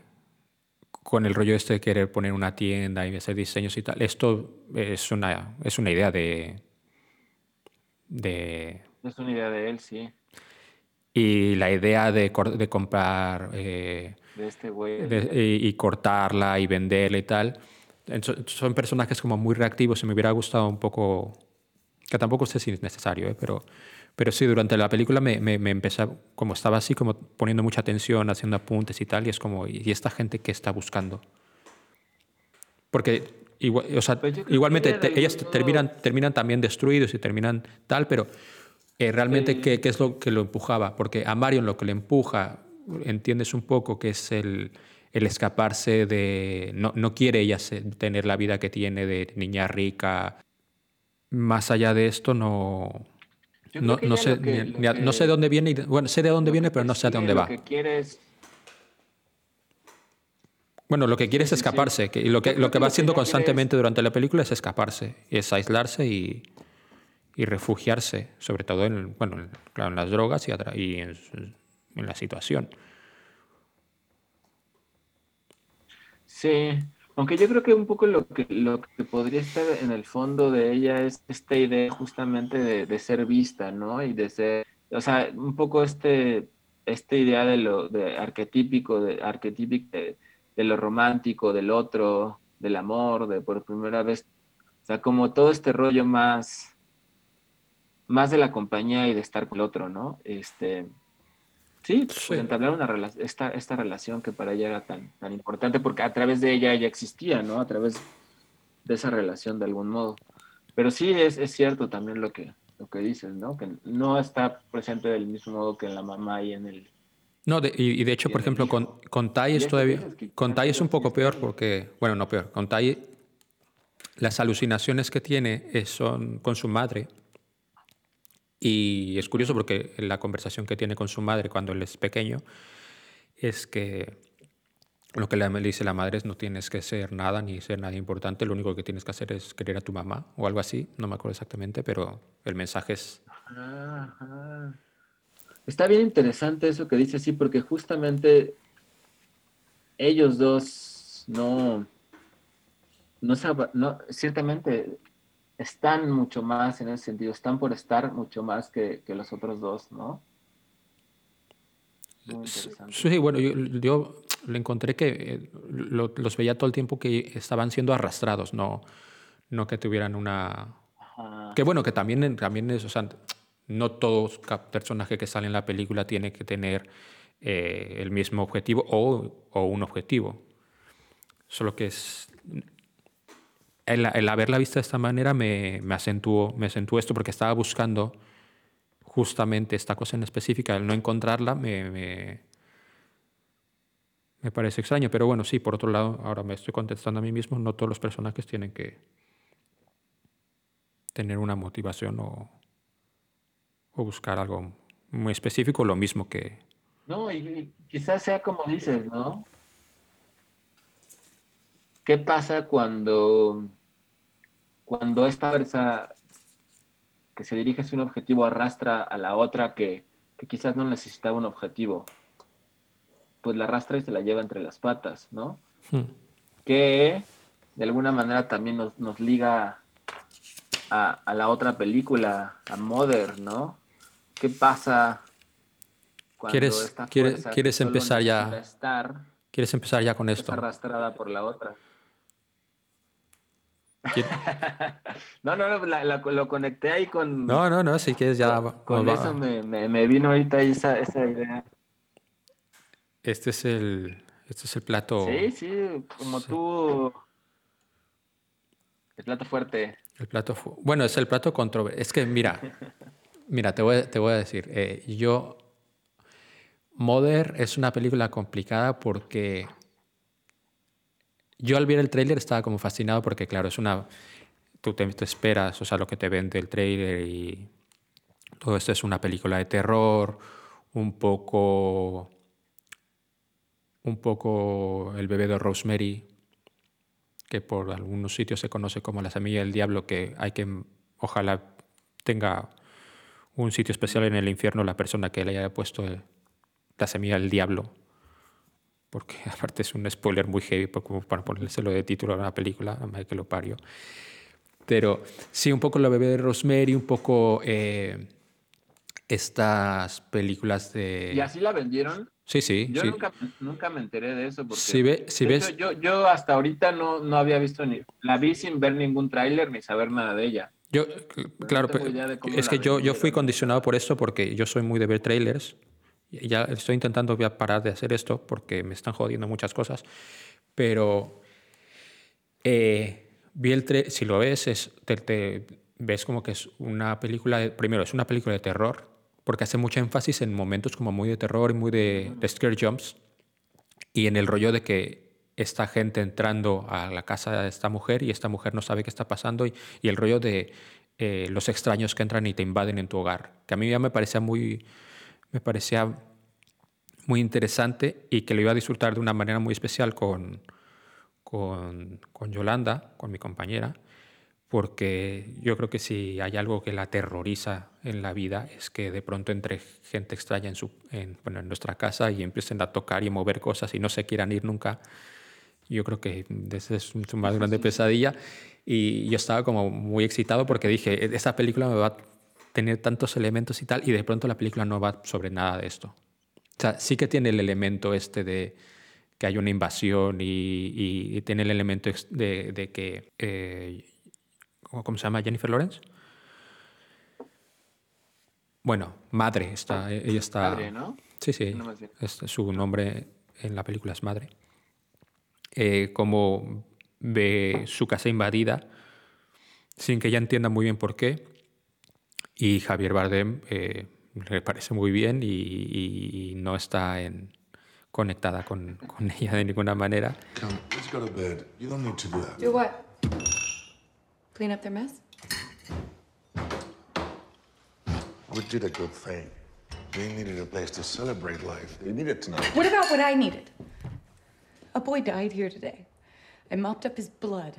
con el rollo este de querer poner una tienda y hacer diseños y tal, esto es una, es una idea de, de... Es una idea de él, sí. Y la idea de, de comprar... Eh, de este güey. Y, y, cortarla y venderla y tal son personajes como muy reactivos y me hubiera gustado un poco, que tampoco sé si es necesario, ¿eh? pero, pero sí, durante la película me, me, me, empecé, como estaba así, como poniendo mucha atención, haciendo apuntes y tal, y es como, ¿y esta gente qué está buscando? Porque igual, o sea, pues igualmente ellas terminan, terminan también destruidos y terminan tal, pero eh, realmente ¿qué, ¿qué, es lo que lo empujaba? Porque a Marion lo que le empuja, entiendes un poco que es el el escaparse de... No, no quiere ella tener la vida que tiene de niña rica. Más allá de esto, no... No, no, sé, no sé de dónde viene, bueno, sé de dónde viene, pero no sé a dónde va. Lo que quiere Bueno, lo que quiere es escaparse, que, y lo que, lo que va haciendo constantemente durante la película es escaparse, es aislarse y, y refugiarse, sobre todo en, bueno, en las drogas y, y en, en la situación. Sí, aunque yo creo que un poco lo que, lo que podría estar en el fondo de ella es esta idea justamente de, ser vista, ¿no? Y de ser o sea, un poco este, esta idea de lo de arquetípico, de, arquetípico de, de lo romántico, del otro, del amor, de por primera vez, o sea, como todo este rollo más, más de la compañía y de estar con el otro, ¿no? Este, sí, pues Sí. entablar una rela- esta, esta relación que para ella era tan, tan importante, porque a través de ella ella existía, ¿no? A través de esa relación de algún modo. Pero sí es, es cierto también lo que, lo que dices, ¿no? Que no está presente del mismo modo que en la mamá y en el... No, de- y, y de hecho, por ejemplo, con, con Tai es todavía. Con Tai es un poco peor porque. Bueno, no peor. Con Tai, las alucinaciones que tiene eh, son con su madre. Y es curioso porque la conversación que tiene con su madre cuando él es pequeño es que lo que le dice la madre es no tienes que ser nada ni ser nada importante, lo único que tienes que hacer es querer a tu mamá o algo así, no me acuerdo exactamente, pero el mensaje es. Está bien interesante eso que dice, sí, porque justamente ellos dos no, no, no, ciertamente están mucho más en ese sentido, están por estar mucho más que, que los otros dos, ¿no? Muy interesante. Sí, bueno, yo, yo le encontré que eh, lo- los veía todo el tiempo que estaban siendo arrastrados, no, no que tuvieran una... Ajá. Que bueno, que también, también es, o sea, no todo personaje que sale en la película tiene que tener eh, el mismo objetivo o, o un objetivo. Solo que es... El, haberla visto de esta manera me, me, acentuó, me acentuó esto porque estaba buscando justamente esta cosa en específica. El no encontrarla me, me, me parece extraño. Pero bueno, sí, por otro lado, ahora me estoy contestando a mí mismo, no todos los personajes tienen que tener una motivación o, o buscar algo muy específico, lo mismo que... No, y quizás sea como dices, ¿no? ¿Qué pasa cuando, cuando esta fuerza que se dirige hacia un objetivo arrastra a la otra que, que quizás no necesitaba un objetivo? Pues la arrastra y se la lleva entre las patas, ¿no? Hmm. que de alguna manera también nos, nos liga a, a la otra película, a Mother, ¿no? ¿Qué pasa cuando ¿Quieres- esta quieres- fuerza quieres empezar ya? estar ¿Quieres empezar ya con es esto? arrastrada por la otra? ¿Quiere- No, no, no, la- la- lo conecté ahí con... No, no, no, si quieres ya... con va- eso me, me, me vino ahorita esa, esa idea. Este es el, este es el plato... Sí, sí, como tú... El plato fuerte. El plato fu- bueno, es el plato controversial. Es que, mira, mira, te voy, a- te voy a decir, eh, yo, Mother es una película complicada porque yo al ver el tráiler estaba como fascinado porque, claro, es una, tú te, esperas, o sea, lo que te vende el tráiler y todo esto es una película de terror, un poco, un poco el bebé de Rosemary, que por algunos sitios se conoce como la semilla del diablo, que hay que, ojalá tenga un sitio especial en el infierno la persona que le haya puesto la semilla del diablo, porque aparte es un spoiler muy heavy como para ponérselo de título a una película, a que lo parió. Pero sí, un poco la bebé de Rosemary, un poco eh, estas películas de... ¿Y así la vendieron? Sí, sí, Yo sí. nunca, nunca me enteré de eso. Porque, Si, ve- si ves... hecho, yo, yo hasta ahorita no, no había visto ni. La vi sin ver ningún tráiler ni saber nada de ella. Yo, cl- claro, cómo es que yo, yo fui condicionado por esto porque yo soy muy de ver trailers. Ya estoy intentando voy a parar de hacer esto porque me están jodiendo muchas cosas. Pero eh, vi el tra- si lo ves, es, te, te- ves como que es una película, de- primero es una película de terror, porque hace mucho énfasis en momentos como muy de terror y muy de, de scare jumps. Y en el rollo de que esta gente entrando a la casa de esta mujer y esta mujer no sabe qué está pasando y, y el rollo de eh, los extraños que entran y te invaden en tu hogar, que a mí ya me parecía muy, me parecía muy interesante y que lo iba a disfrutar de una manera muy especial con, con, con Yolanda, con mi compañera, porque yo creo que si hay algo que la aterroriza en la vida es que de pronto entre gente extraña en, su, en, bueno, en nuestra casa y empiecen a tocar y mover cosas y no se quieran ir nunca. Yo creo que esa es su más grande pesadilla. Y yo estaba como muy excitado porque dije, esta película me va, tener tantos elementos y tal, y de pronto la película no va sobre nada de esto. O sea, sí que tiene el elemento este de que hay una invasión y, y tiene el elemento de, de que, eh, ¿cómo se llama? Jennifer Lawrence. Bueno, madre, está, ella está... Madre, ¿no? Sí, sí, No, su nombre en la película es madre. Eh, como ve su casa invadida sin que ella entienda muy bien por qué. Y Javier Bardem eh, le parece muy bien y, y- y no está en, conectada con, con ella de ninguna manera. Come, let's go to bed. You don't need to do that. Do what? Clean up their mess? We did a good thing. They needed a place to celebrate life. They needed to know. What about what I needed? A boy died here today. I mopped up his blood,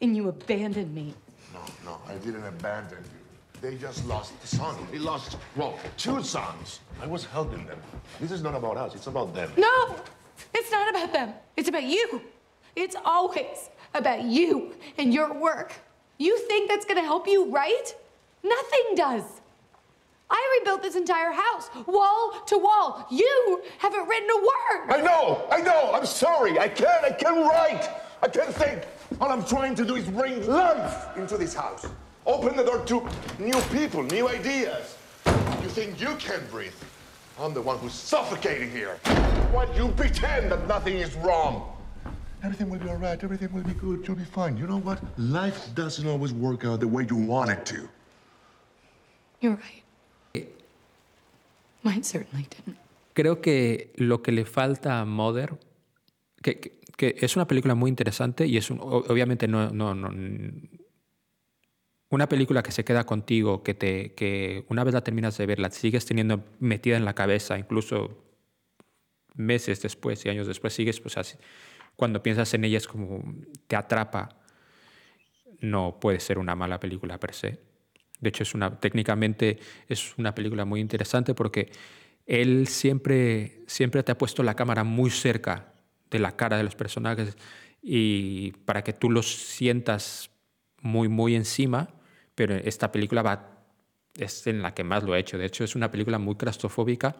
and you abandoned me. No, no, I didn't abandon you. They just lost a son. They lost, well, two sons. I was helping them. This is not about us, it's about them. No! It's not about them. It's about you. It's always about you and your work. You think that's gonna help you, right? Nothing does. I rebuilt this entire house, wall to wall. You haven't written a word. I know, I know, I'm sorry. I can't, I can't write. I can't think. All I'm trying to do is bring life into this house. Open the door to new people, new ideas. You think you can breathe? I'm the one who's suffocating here. Why do you pretend that nothing is wrong? Everything will be all right. Everything will be good. You'll be fine. You know what? Life doesn't always work out the way you want it to. You're right. Mine certainly didn't. Creo que lo que le falta a Mother, que, que- que es una película muy interesante y es un- obviamente no, no, no- una película que se queda contigo, que, te, que una vez la terminas de ver, la sigues teniendo metida en la cabeza, incluso meses después y años después sigues, pues cuando piensas en ella es como te atrapa. No puede ser una mala película per se. De hecho, es una, técnicamente es una película muy interesante porque él siempre, siempre te ha puesto la cámara muy cerca de la cara de los personajes y para que tú los sientas muy, muy encima, pero esta película va, es en la que más lo ha hecho. De hecho, es una película muy claustrofóbica,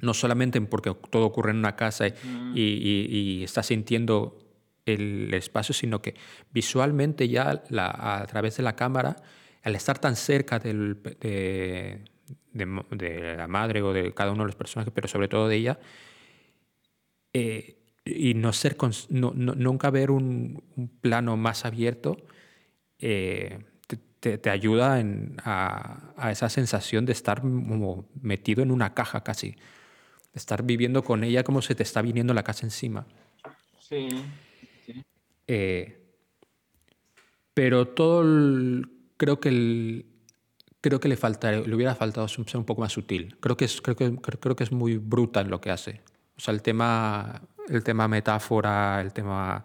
no solamente porque todo ocurre en una casa y, y, y estás sintiendo el espacio, sino que visualmente ya la- a través de la cámara, al estar tan cerca del- de, de la madre o de cada uno de los personajes, pero sobre todo de ella, eh, y no ser no- no- nunca ver un, un plano más abierto, eh, te, te- ayuda en- a, a esa sensación de estar como metido en una caja casi, de estar viviendo con ella como se te está viniendo la casa encima. Sí. Eh, pero todo el- creo que el- creo que le falta le hubiera faltado ser un poco más sutil. Creo que es creo que, creo que es muy bruta en lo que hace. O sea, el tema el tema metáfora, el tema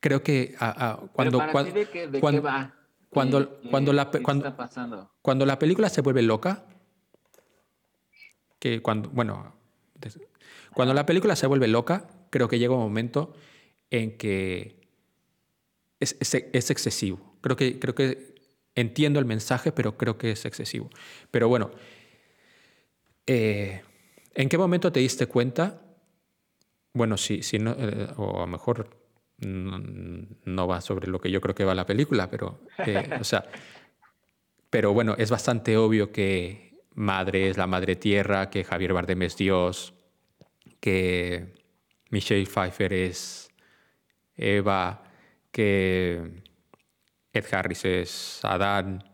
creo que a- a- cuando Pero para cuan- ti, ¿de qué, de qué cuando- va? cuando- ¿Qué- cuando qué- la pe- qué cuando- está pasando? cuando la película se vuelve loca, que cuando, bueno, cuando la película se vuelve loca, creo que llega un momento en que es, es- es excesivo. Creo que, creo que entiendo el mensaje, pero creo que es excesivo. Pero bueno, eh, ¿en qué momento te diste cuenta? Bueno, si, si no, eh, o a lo mejor no, no va sobre lo que yo creo que va la película, pero, eh, o sea, pero bueno, es bastante obvio que Madre es la Madre Tierra, que Javier Bardem es Dios, que Michelle Pfeiffer es Eva, que Ed Harris es Adán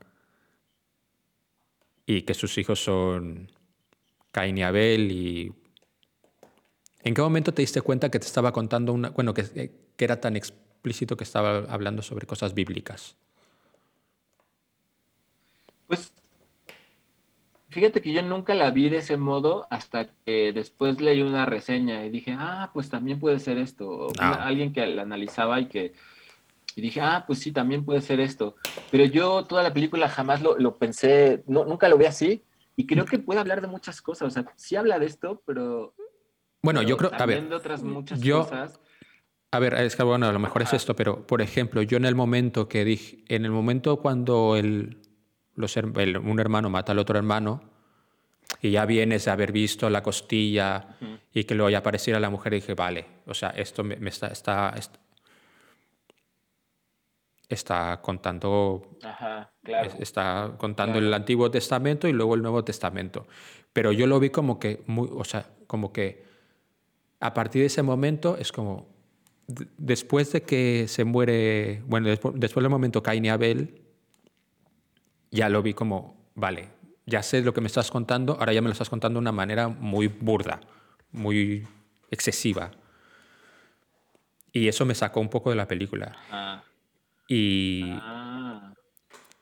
y que sus hijos son Cain y Abel y ¿En qué momento te diste cuenta que te estaba contando una, bueno, que, que era tan explícito que estaba hablando sobre cosas bíblicas? Pues fíjate que yo nunca la vi de ese modo hasta que después leí una reseña y dije, ah, pues también puede ser esto. O Ah. una- alguien que la analizaba y que y dije, ah, pues sí, también puede ser esto. Pero yo toda la película jamás lo, lo pensé, no, nunca lo vi así. Y creo que puede hablar de muchas cosas. O sea, sí habla de esto, pero. Bueno, pero yo creo, a ver, de otras muchas yo- cosas. A ver, es que bueno, a lo mejor es esto, pero por ejemplo, yo en el momento que dije, en el momento cuando el, los, el- un hermano mata al otro hermano y ya vienes de haber visto la costilla y que luego ya apareciera la mujer, dije, vale, o sea, esto me, me está, está, est- está contando Ajá, claro. es- Está contando Claro. el Antiguo Testamento y luego el Nuevo Testamento. Pero yo lo vi como que, muy, o sea, como que a partir de ese momento es como, después de que se muere, bueno, despu- después, del momento Cain y Abel, ya lo vi como, vale, ya sé lo que me estás contando, ahora ya me lo estás contando de una manera muy burda, muy excesiva. Y eso me sacó un poco de la película. Ah, Y, ah.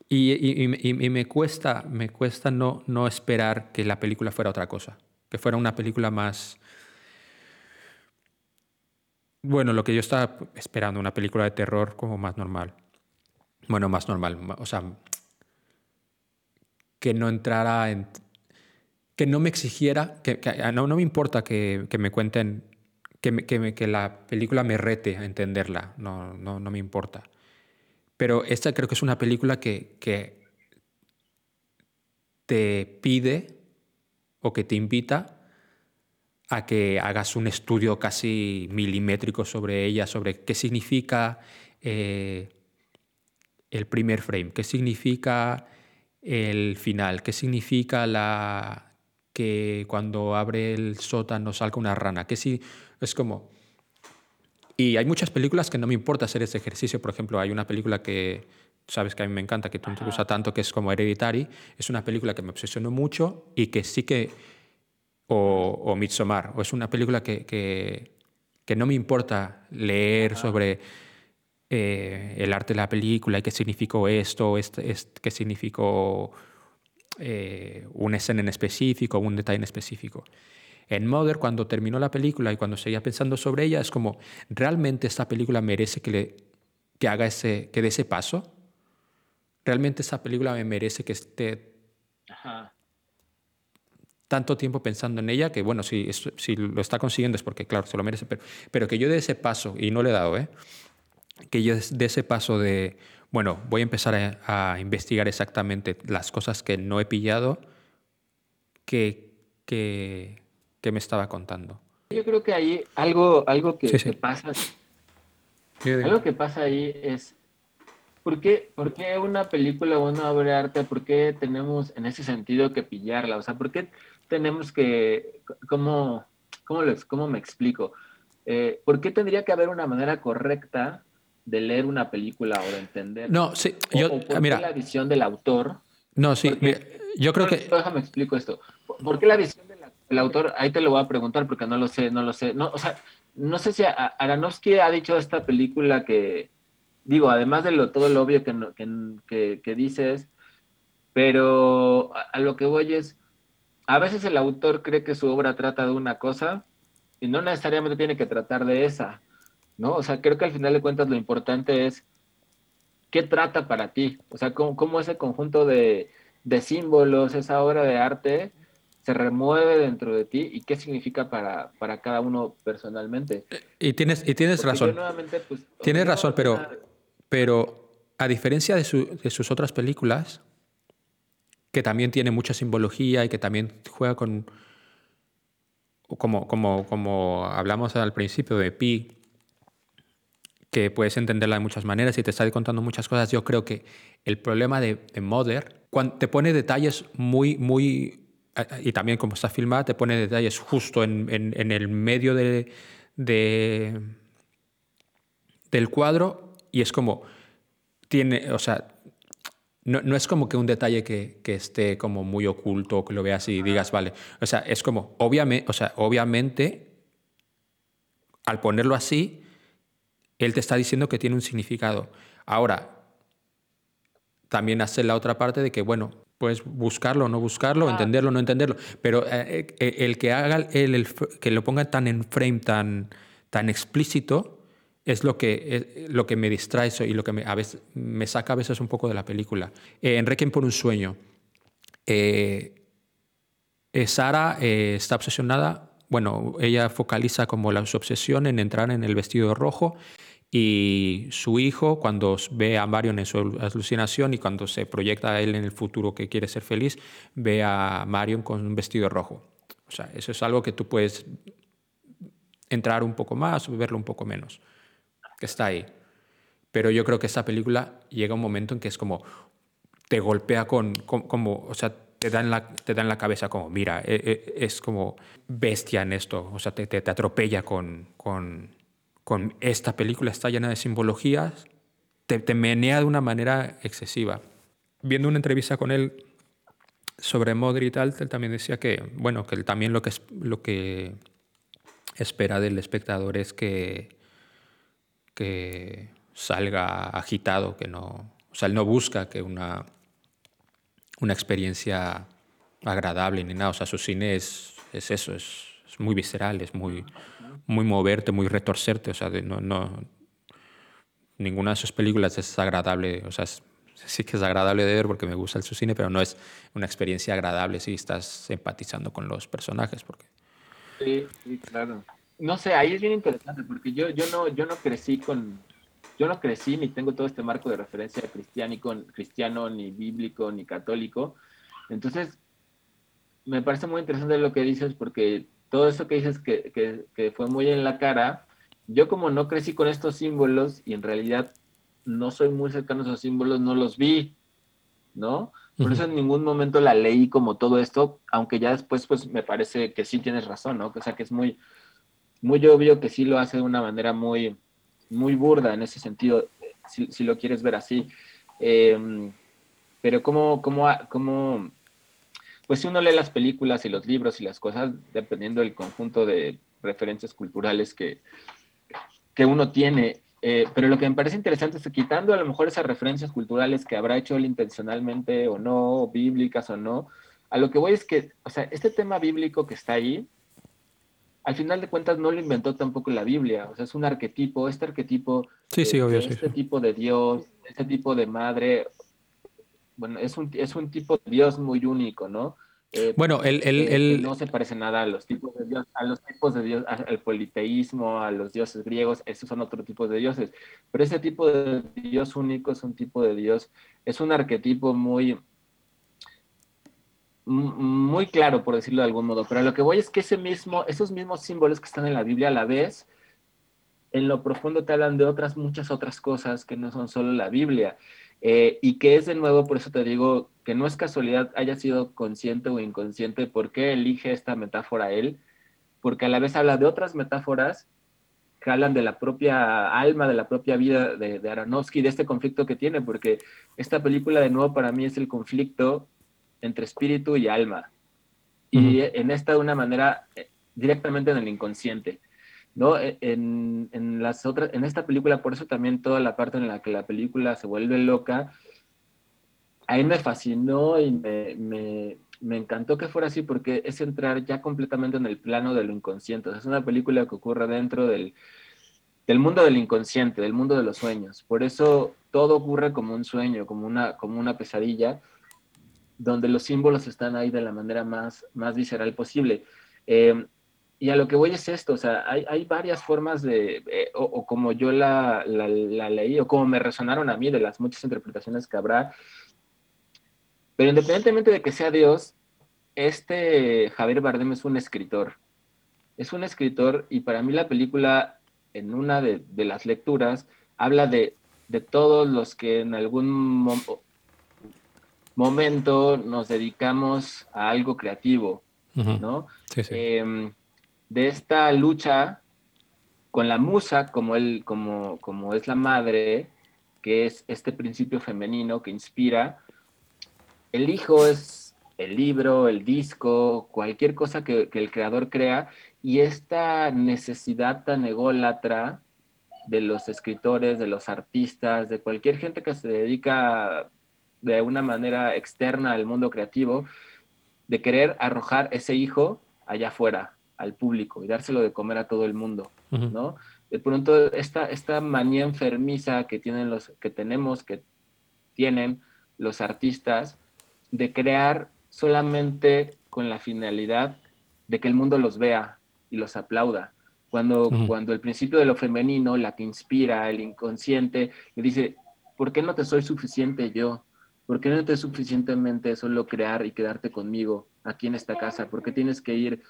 y, y- y- y me cuesta, me cuesta no, no esperar que la película fuera otra cosa, que fuera una película más... Bueno, lo que yo estaba esperando, una película de terror como más normal. Bueno, más normal, ma- o sea, que no entrara en... que no me exigiera, que, ah, no, no me importa que, que me cuenten, que, que, que la película me rete a entenderla, no, no, no me importa. Pero esta creo que es una película que, que te pide o que te invita a que hagas un estudio casi milimétrico sobre ella, sobre qué significa eh, el primer frame, qué significa el final, qué significa la que cuando abre el sótano salga una rana, que sí, es como... Y hay muchas películas que no me importa hacer ese ejercicio. Por ejemplo, hay una película que sabes que a mí me encanta, que tú no te gusta tanto, que es como Hereditary. Es una película que me obsesionó mucho y que sí que... O, o Midsommar. O es una película que, que, que no me importa leer sobre eh, el arte de la película y qué significó esto, este, este- qué significó eh, una escena en específico, un detalle en específico. En Mother, cuando terminó la película y cuando seguía pensando sobre ella, es como, ¿realmente esta película merece que, le, que haga ese, que dé ese paso? ¿Realmente esta película me merece que esté Ajá. Tanto tiempo pensando en ella que, bueno, si, si lo está consiguiendo es porque, claro, se lo merece, pero, pero que yo dé ese paso, y no le he dado, ¿eh? que yo dé ese paso de, bueno, voy a empezar a, a investigar exactamente las cosas que no he pillado que, que, que me estaba contando. Yo creo que ahí algo, algo que, Sí, sí. que pasa, algo que pasa ahí es ¿por qué, por qué una película o una obra de arte, por qué tenemos en ese sentido que pillarla? O sea, ¿por qué tenemos que, cómo, cómo, les- cómo me explico? Eh, ¿Por qué tendría que haber una manera correcta de leer una película o de entender? No, sí, O- yo, o por qué mira, la visión del autor no, sí, porque- mira, yo creo que... Déjame explico esto. ¿Por qué la visión del autor? Ahí te lo voy a preguntar porque no lo sé, no lo sé. No, o sea, no sé si Aronofsky ha dicho esta película que, digo, además de lo, todo lo obvio que, que, que- que dices, pero a, a lo que voy es, a veces el autor cree que su obra trata de una cosa y no necesariamente tiene que tratar de esa, ¿no? O sea, creo que al final de cuentas lo importante es qué trata para ti, o sea, cómo, cómo ese conjunto de, de símbolos, esa obra de arte, se remueve dentro de ti y qué significa para, para cada uno personalmente. Y tienes, y tienes Porque razón. pues, Tienes razón, pero, pero a diferencia de, su- de sus otras películas, que también tiene mucha simbología y que también juega con, como, como, como hablamos al principio de Pi, que puedes entenderla de muchas maneras y te está contando muchas cosas, yo creo que el problema de, de Mother, cuando te pone detalles muy, muy, y también como está filmada, te pone detalles justo en, en- el medio de- del cuadro y es como, tiene, o sea, no, no es como que un detalle que, que esté como muy oculto o que lo veas y digas, vale, o sea, es como, obviamente, o sea, obviamente, al ponerlo así, él te está diciendo que tiene un significado. Ahora, también hace la otra parte de que, bueno, puedes buscarlo o no buscarlo, entenderlo o no entenderlo, pero eh, eh, el que haga el, el que lo ponga tan en frame, tan, tan explícito, es lo que, es lo que me distrae y lo que me, a veces, me saca a veces un poco de la película. Eh, en Requiem por un sueño, eh, eh, Sara eh, está obsesionada bueno, ella focaliza como la, su obsesión en entrar en el vestido rojo y su hijo, cuando ve a Marion en su alucinación y cuando se proyecta a él en el futuro que quiere ser feliz, ve a Marion con un vestido rojo. O sea, eso es algo que tú puedes entrar un poco más o verlo un poco menos, que está ahí. Pero yo creo que esta película llega un momento en que es como, te golpea con, como, o sea, te da, en la, te da en la cabeza como, mira, e, e, es como bestia en esto, o sea, te, te, atropella con, con, con, esta película, está llena de simbologías, te, te menea de una manera excesiva. Viendo una entrevista con él sobre Modri y tal, él también decía que, bueno, que él también lo que, lo que espera del espectador es que, que salga agitado, que no, o sea, él no busca que una una experiencia agradable ni nada. O sea, su cine es, es eso, es, muy visceral, es muy, muy moverte, muy retorcerte. O sea, no, no, ninguna de sus películas es agradable. O sea, sí que es agradable de ver porque me gusta el su cine, pero no es una experiencia agradable si estás empatizando con los personajes. Porque... Sí, sí, claro. No sé, ahí es bien interesante porque yo, yo, no, yo no crecí con, yo no crecí ni tengo todo este marco de referencia cristiánico, cristiano, ni bíblico, ni católico. Entonces, me parece muy interesante lo que dices porque todo eso que dices que, que, que, fue muy en la cara, yo como no crecí con estos símbolos y en realidad no soy muy cercano a esos símbolos, no los vi, ¿no? Por eso en ningún momento la leí como todo esto, aunque ya después pues me parece que sí tienes razón, ¿no? O sea que es muy, muy obvio que sí lo hace de una manera muy, muy burda en ese sentido, si, lo quieres ver así. Em, pero como, como, como, pues si uno lee las películas y los libros y las cosas, dependiendo del conjunto de referencias culturales que, que uno tiene, eh, pero lo que me parece interesante es que quitando a lo mejor esas referencias culturales que habrá hecho él intencionalmente o no, bíblicas o no, a lo que voy es que, o sea, este tema bíblico que está ahí, al final de cuentas no lo inventó tampoco la Biblia, o sea, es un arquetipo, este arquetipo, sí, sí, obvio, este tipo de Dios, este tipo de madre, bueno, es un, es un tipo de Dios muy único, ¿no? Eh, bueno, el, no se parece nada a los tipos de Dios, a los tipos de Dios, al politeísmo, a los dioses griegos, esos son otro tipo de dioses, pero ese tipo de Dios único es un tipo de Dios, es un arquetipo muy, muy claro, por decirlo de algún modo, pero lo que voy es que ese mismo, esos mismos símbolos que están en la Biblia a la vez, en lo profundo te hablan de otras, muchas otras cosas que no son solo la Biblia. Eh, y que es de nuevo, por eso te digo, que no es casualidad haya sido consciente o inconsciente por qué elige esta metáfora él, porque a la vez habla de otras metáforas que hablan de la propia alma, de la propia vida de, de Aronofsky, de este conflicto que tiene, porque esta película de nuevo para mí es el conflicto entre espíritu y alma. Y en esta de una manera eh, directamente en el inconsciente. ¿no? E, en, en, las otras, en esta película, por eso también toda la parte en la que la película se vuelve loca, ahí me fascinó y me, me, me encantó que fuera así porque es entrar ya completamente en el plano de lo inconsciente. es una película que ocurre dentro del, del mundo del inconsciente, del mundo de los sueños. Por eso todo ocurre como un sueño, como una, como una pesadilla donde los símbolos están ahí de la manera más, más visceral posible. Eh, y a lo que voy es esto, o sea, hay, hay varias formas de, eh, o, como yo la, la, leí, o como me resonaron a mí de las muchas interpretaciones que habrá, pero independientemente de que sea Dios, este Javier Bardem es un escritor. Es un escritor y para mí la película, en una de, de las lecturas, habla de, de todos los que en algún momento momento nos dedicamos a algo creativo, ¿no? Em, de esta lucha con la musa, como, él, como, como es la madre, que es este principio femenino que inspira, el hijo es el libro, el disco, cualquier cosa que, que el creador crea, y esta necesidad tan ególatra de los escritores, de los artistas, de cualquier gente que se dedica de una manera externa al mundo creativo, de querer arrojar ese hijo allá afuera, al público, y dárselo de comer a todo el mundo, ¿no? De pronto, esta, esta manía enfermiza que, tienen los, que tenemos, que tienen los artistas, de crear solamente con la finalidad de que el mundo los vea, y los aplauda. Cuando, cuando el principio de lo femenino, la que inspira, el inconsciente, le dice, ¿por qué no te soy suficiente yo? ¿Por qué no te es suficientemente solo crear y quedarte conmigo aquí en esta casa? ¿Por qué tienes que ir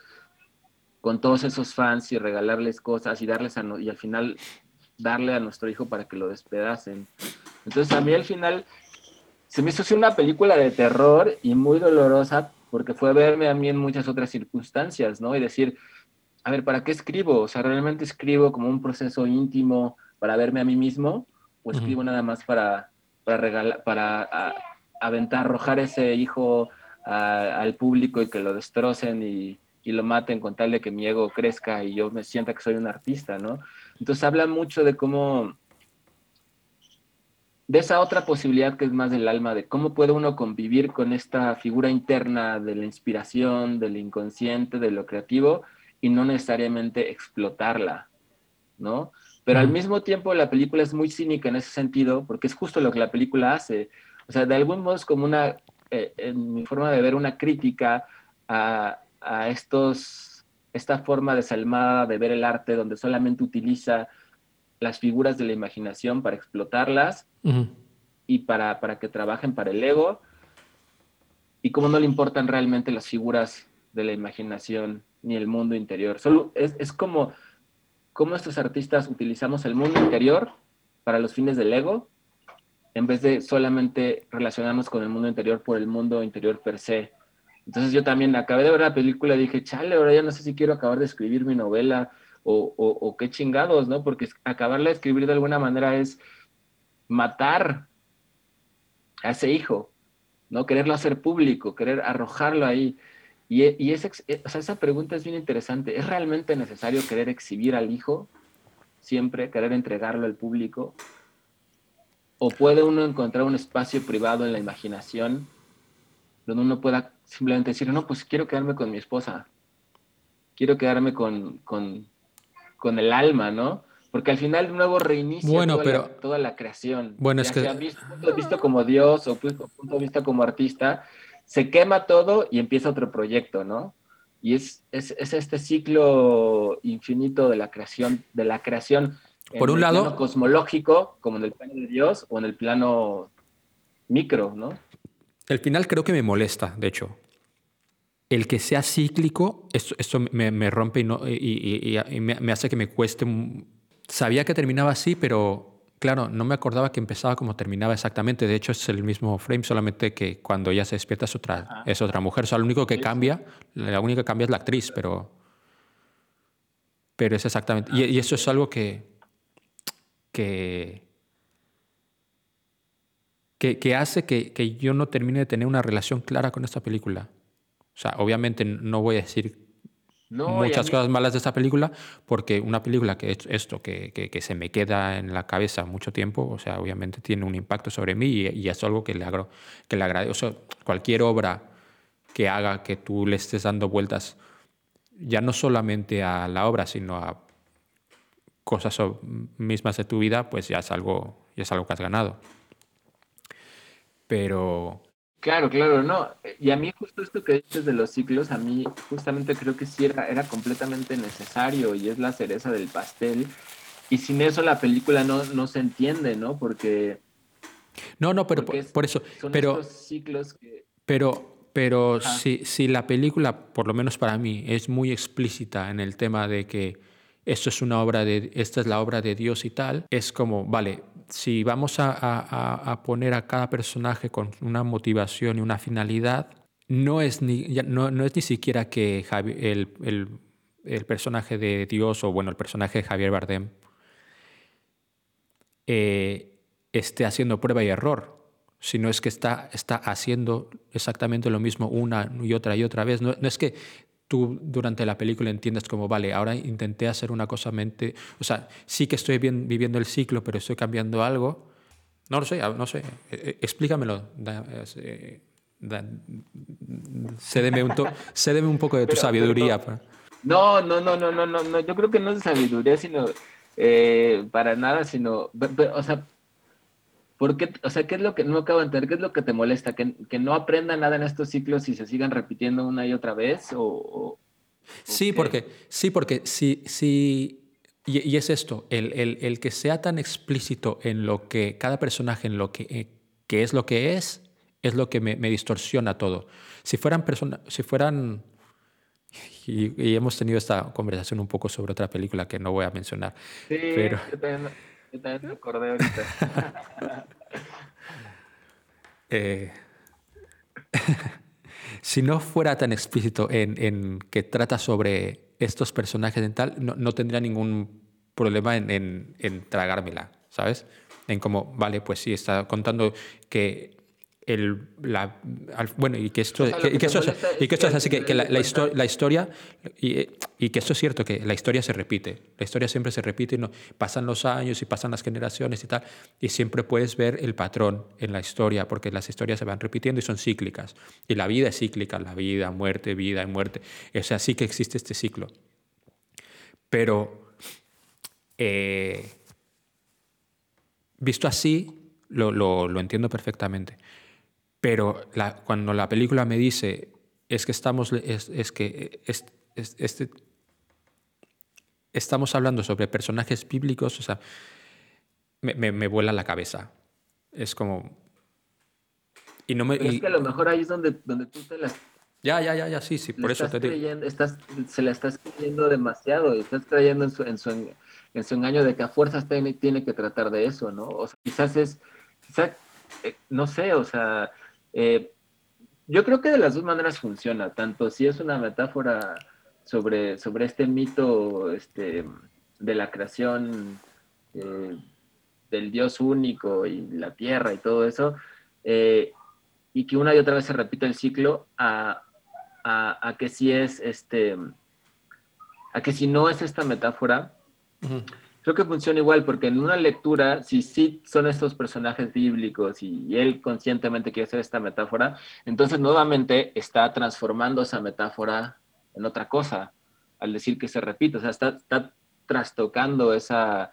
con todos esos fans y regalarles cosas y darles a no- y al final darle a nuestro hijo para que lo despedacen? Entonces a mí al final se me hizo así una película de terror y muy dolorosa porque fue verme a mí en muchas otras circunstancias, ¿no? Y decir, a ver, ¿para qué escribo? O sea, ¿realmente escribo como un proceso íntimo para verme a mí mismo? ¿O escribo nada más para, para regalar, para a- aventar, arrojar ese hijo al público y que lo destrocen y, y lo maten con tal de que mi ego crezca y yo me sienta que soy un artista, ¿no? Entonces habla mucho de cómo de esa otra posibilidad que es más del alma, de cómo puede uno convivir con esta figura interna de la inspiración, del inconsciente, de lo creativo, y no necesariamente explotarla, ¿no? Pero al mismo tiempo la película es muy cínica en ese sentido, porque es justo lo que la película hace. O sea, de algún modo es como una, eh, en mi forma de ver, una crítica a, a estos, esta forma desalmada de ver el arte, donde solamente utiliza las figuras de la imaginación para explotarlas y para, para que trabajen para el ego, y cómo no le importan realmente las figuras de la imaginación ni el mundo interior. Solo es, es como cómo estos artistas utilizamos el mundo interior para los fines del ego, en vez de solamente relacionarnos con el mundo interior por el mundo interior per se. Entonces yo también acabé de ver la película y dije, chale, ahora ya no sé si quiero acabar de escribir mi novela o, o, qué chingados, ¿no? Porque acabarla de escribir de alguna manera es matar a ese hijo, ¿no? Quererlo hacer público, querer arrojarlo ahí. Y, e- y o sea, esa pregunta es bien interesante. ¿Es realmente necesario querer exhibir al hijo siempre, querer entregarlo al público? ¿O puede uno encontrar un espacio privado en la imaginación donde uno pueda simplemente decir, no, pues quiero quedarme con mi esposa, quiero quedarme con, con, con el alma, ¿no? Porque al final de nuevo reinicia Bueno, toda, pero- la, toda la creación. Bueno, es Ya que- sea visto, punto- como Dios o pu- punto de vista como artista, se quema todo y empieza otro proyecto, ¿no? Y es, es, es este ciclo infinito de la creación, de la creación Por un el lado- plano cosmológico, como en el plano de Dios, o en el plano micro, ¿no? El final creo que me molesta, de hecho. El que sea cíclico, esto, esto me, me rompe y, no, y, y- y- me, me hace que me cueste. Sabía que terminaba así, pero claro, no me acordaba que empezaba como terminaba exactamente. De hecho, es el mismo frame, solamente que cuando ella se despierta es otra, es otra mujer. O sea, lo único que cambia, la única que cambia es la actriz, pero. Pero es exactamente. Y, y eso es algo que. que que, que hace que, que yo no termine de tener una relación clara con esta película. O sea, obviamente no voy a decir No, muchas cosas malas de esta película, porque una película que es esto, que, que, que se me queda en la cabeza mucho tiempo, o sea, obviamente tiene un impacto sobre mí y, y es algo que le, agro, que le agradezco. O sea, cualquier obra que haga que tú le estés dando vueltas, ya no solamente a la obra, sino a cosas mismas de tu vida, pues ya es algo, ya es algo que has ganado. Pero Claro, claro, no. Y a mí justo esto que dices de los ciclos, a mí justamente creo que sí era, era completamente necesario y es la cereza del pastel. Y sin eso la película no, no se entiende, ¿no? Porque, no, no, pero por, es- por eso, son pero estos ciclos que... Pero, pero Ajá. si, si la película, por lo menos para mí, es muy explícita en el tema de que esto es una obra de, esta es la obra de Dios y tal, es como, vale, si vamos a, a- a- poner a cada personaje con una motivación y una finalidad, no es ni, no, no es ni siquiera que el- el personaje de Dios o bueno, el personaje de Javier Bardem eh, esté haciendo prueba y error, sino es que está, está haciendo exactamente lo mismo una y otra y otra vez. No, no es que tú durante la película entiendas como, vale, ahora intenté hacer una cosa mente, o sea, sí que estoy bien, viviendo el ciclo, pero estoy cambiando algo. No lo sé, ah, no sé, eh, eh, explícamelo. Da, eh, da- cédeme, un to- cédeme un poco de tu Pero- sabiduría. pero- No, no, no, no, no, no, no, yo creo que no es sabiduría, sino eh, para nada, sino, pe- pe- o sea, ¿por qué, o sea, qué es lo que no acabo de entender? ¿Qué es lo que te molesta? ¿Que, que no aprenda nada en estos ciclos y se sigan repitiendo una y otra vez? ¿O, o- Sí, porque, sí, porque si, si y, y es esto, el, el- el que sea tan explícito en lo que cada personaje, en lo que, eh, que es lo que es, es lo que me, me distorsiona todo. Si fueran personas, si fueran, y, y hemos tenido esta conversación un poco sobre otra película que no voy a mencionar, Sí, pero yo, también, ahorita. eh, si no fuera tan explícito en, en que trata sobre estos personajes en tal, no, no tendría ningún problema en, en- en tragármela, ¿sabes? En como, vale, pues sí, está contando que el, la, al- bueno, y que esto, O sea, que- que esto, es- y que esto es así, que, la, de la histo- cuentas- la historia, y, y que esto es cierto, que la historia se repite, la historia siempre se repite, y no, pasan los años y pasan las generaciones y tal, y siempre puedes ver el patrón en la historia, porque las historias se van repitiendo y son cíclicas, y la vida es cíclica, la vida, muerte, vida y muerte, o sea, sí que existe este ciclo. Pero eh, visto así, lo, lo- lo entiendo perfectamente. Pero la- cuando la película me dice, es que estamos, es, es que es- es- este, estamos hablando sobre personajes bíblicos, o sea, me, me, me vuela la cabeza. Es como... Y no me... Pero y- es que a lo mejor ahí es donde, donde tú te las ya, ya, ya, ya, sí, sí, por eso te digo. creyendo, estás, se la estás creyendo demasiado y estás creyendo en su, en su, en su engaño de que a fuerzas tiene, tiene que tratar de eso, ¿no? O sea, quizás es, quizás, eh, no sé, o sea, eh, yo creo que de las dos maneras funciona, tanto si es una metáfora sobre, sobre este mito este, de la creación eh, del Dios único y la tierra y todo eso, eh, y que una y otra vez se repite el ciclo a, que si es este, a que si no es esta metáfora. Creo que funciona igual, porque en una lectura, si sí son estos personajes bíblicos y, él conscientemente quiere hacer esta metáfora, entonces nuevamente está transformando esa metáfora en otra cosa, al decir que se repite, o sea, está, está trastocando esa,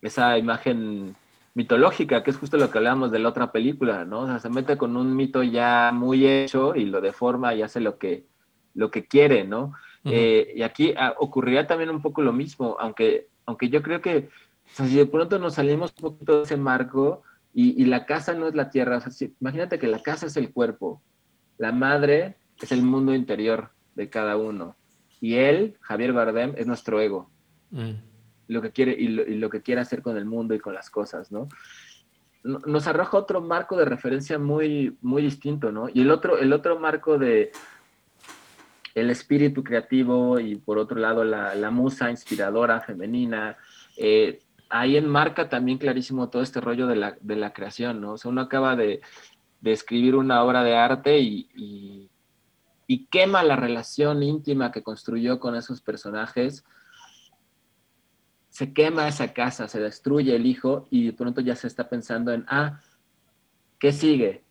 esa imagen mitológica, que es justo lo que hablábamos de la otra película, ¿no? O sea, se mete con un mito ya muy hecho y lo deforma y hace lo que, lo que quiere, ¿no? Eh, y aquí ah, ocurriría también un poco lo mismo, aunque, aunque yo creo que o sea, si de pronto nos salimos un poquito de ese marco y, y la casa no es la tierra, o sea, si- imagínate que la casa es el cuerpo, la madre es el mundo interior de cada uno y él, Javier Bardem, es nuestro ego Mm. lo que quiere y lo, y lo que quiere hacer con el mundo y con las cosas, ¿no? No- Nos arroja otro marco de referencia muy, muy distinto, ¿no? Y el otro, el otro marco de el espíritu creativo y por otro lado la, musa inspiradora femenina, eh, ahí enmarca también clarísimo todo este rollo de la, de la creación, ¿no? O sea, uno acaba de, de escribir una obra de arte y, y- y quema la relación íntima que construyó con esos personajes se quema esa casa, se destruye el hijo y de pronto ya se está pensando en, ah, ¿qué sigue?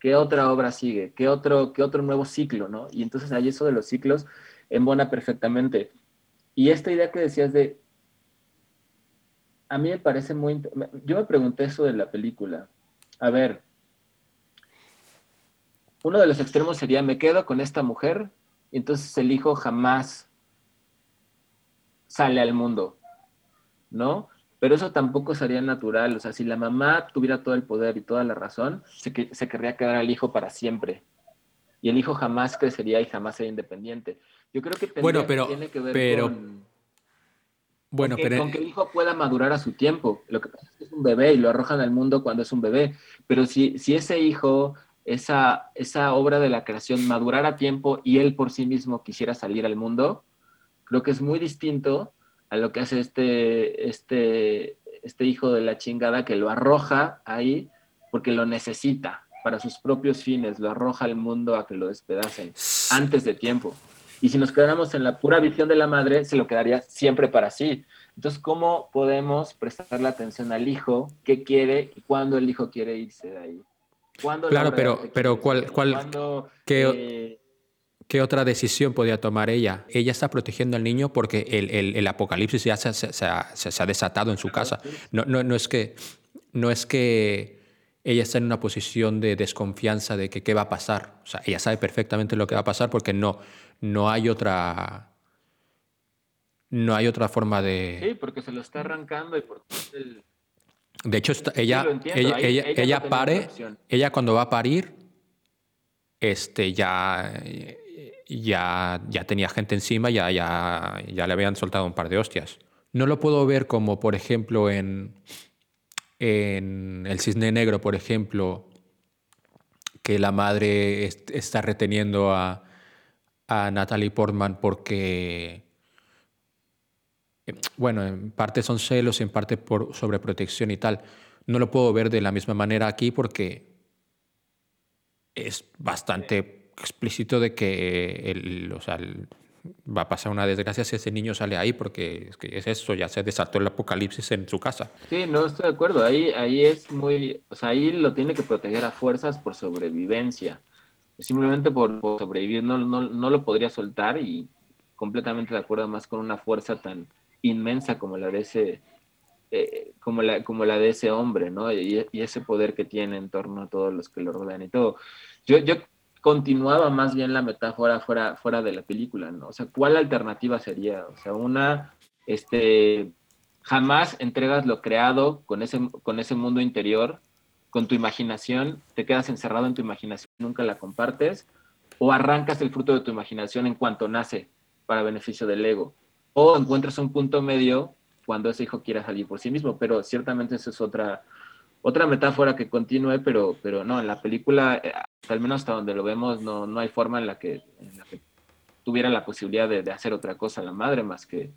¿Qué otra obra sigue? ¿Qué otro, qué otro nuevo ciclo? ¿no? Y entonces ahí eso de los ciclos embona perfectamente. Y esta idea que decías de, a mí me parece muy, yo me pregunté eso de la película. A ver, uno de los extremos sería, me quedo con esta mujer, y entonces el hijo jamás sale al mundo. ¿no? Pero eso tampoco sería natural. O sea, si la mamá tuviera todo el poder y toda la razón, se, que- se querría quedar al hijo para siempre. Y el hijo jamás crecería y jamás sería independiente. Yo creo que Bueno, pero- tiene que ver pero- con, Bueno, con que, pero... con que el hijo pueda madurar a su tiempo. Lo que pasa es que es un bebé y lo arrojan al mundo cuando es un bebé. Pero si, si ese hijo, esa, esa obra de la creación madurara a tiempo y él por sí mismo quisiera salir al mundo, creo que es muy distinto a lo que hace este, este, este hijo de la chingada que lo arroja ahí porque lo necesita para sus propios fines, lo arroja al mundo a que lo despedacen antes de tiempo. Y si nos quedáramos en la pura visión de la madre, se lo quedaría siempre para sí. Entonces, ¿cómo podemos prestarle atención al hijo? ¿Qué quiere y cuándo el hijo quiere irse de ahí? ¿Cuándo la Claro, pero- pero ¿cuál- cuál- ¿Cuándo, qué- eh, ¿Qué otra decisión podía tomar ella? Ella está protegiendo al niño porque el, el- el apocalipsis ya se, se- se ha, se- se ha desatado en su casa. No, no, no, es que, no es que ella está en una posición de desconfianza de que qué va a pasar. O sea, ella sabe perfectamente lo que va a pasar porque no, no hay otra. No hay otra forma de. Sí, porque se lo está arrancando y porque el... De hecho, está- ella, ella, ahí- ella, ella pare, ella cuando va a parir, este, ya, ya, ya tenía gente encima, ya, ya, ya le habían soltado un par de hostias. No lo puedo ver como, por ejemplo, en, en El Cisne Negro, por ejemplo, que la madre est- está reteniendo a, a Natalie Portman porque bueno, en parte son celos, en parte por sobreprotección y tal. No lo puedo ver de la misma manera aquí porque es bastante explícito de que el, o sea, va a pasar una desgracia si ese niño sale ahí porque es, que es eso, ya se desató el apocalipsis en su casa. Sí, no estoy de acuerdo. Ahí, ahí es muy, o sea, ahí lo tiene que proteger a fuerzas por sobrevivencia. Simplemente por, por sobrevivir no, no, no lo podría soltar y completamente de acuerdo más con una fuerza tan inmensa como la de ese, eh, como la, como la de ese hombre, ¿no? Y, y ese poder que tiene en torno a todos los que lo rodean y todo. Yo, yo continuaba más bien la metáfora fuera, fuera de la película, ¿no? O sea, ¿cuál alternativa sería? O sea, una, este, jamás entregas lo creado con ese, con ese mundo interior, con tu imaginación, te quedas encerrado en tu imaginación, nunca la compartes, o arrancas el fruto de tu imaginación en cuanto nace para beneficio del ego, o encuentras un punto medio cuando ese hijo quiera salir por sí mismo, pero ciertamente esa es otra, otra metáfora que continúe, pero, pero no, en la película, eh, al menos hasta donde lo vemos, no, no hay forma en la que, en la que tuviera la posibilidad de, de hacer otra cosa la madre más que,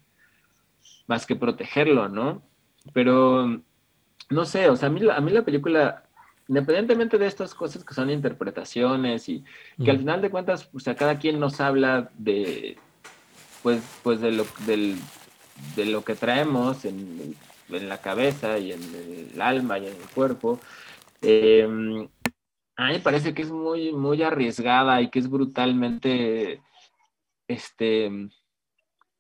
más que protegerlo, ¿no? Pero, no sé, o sea, a mí, la- a mí la película, independientemente de estas cosas que son interpretaciones y que al final de cuentas, o sea, cada quien nos habla de, pues, pues de lo, del, de lo que traemos en, en la cabeza y en el alma y en el cuerpo. Eh, a mí me parece que es muy, muy arriesgada y que es brutalmente, este,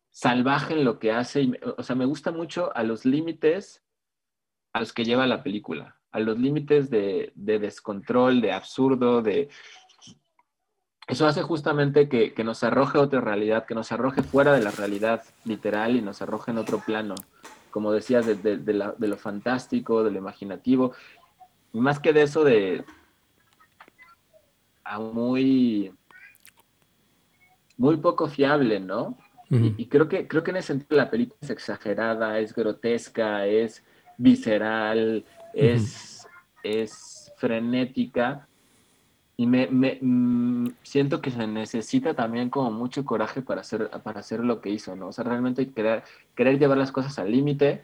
salvaje en lo que hace. o sea, me gusta mucho a los límites a los que lleva la película, a los límites de, de descontrol, de absurdo, de... Eso hace justamente que, que nos arroje a otra realidad, que nos arroje fuera de la realidad literal y nos arroje en otro plano, como decías, de, de- de la- de lo fantástico, de lo imaginativo. Y más que de eso, de... a muy... muy poco fiable, ¿no? Y, y creo que creo que en ese sentido la película es exagerada, es grotesca, es visceral, es, es frenética. Y me, me- mm, siento que se necesita también como mucho coraje para hacer, para hacer lo que hizo, ¿no? O sea, realmente querer, querer llevar las cosas al límite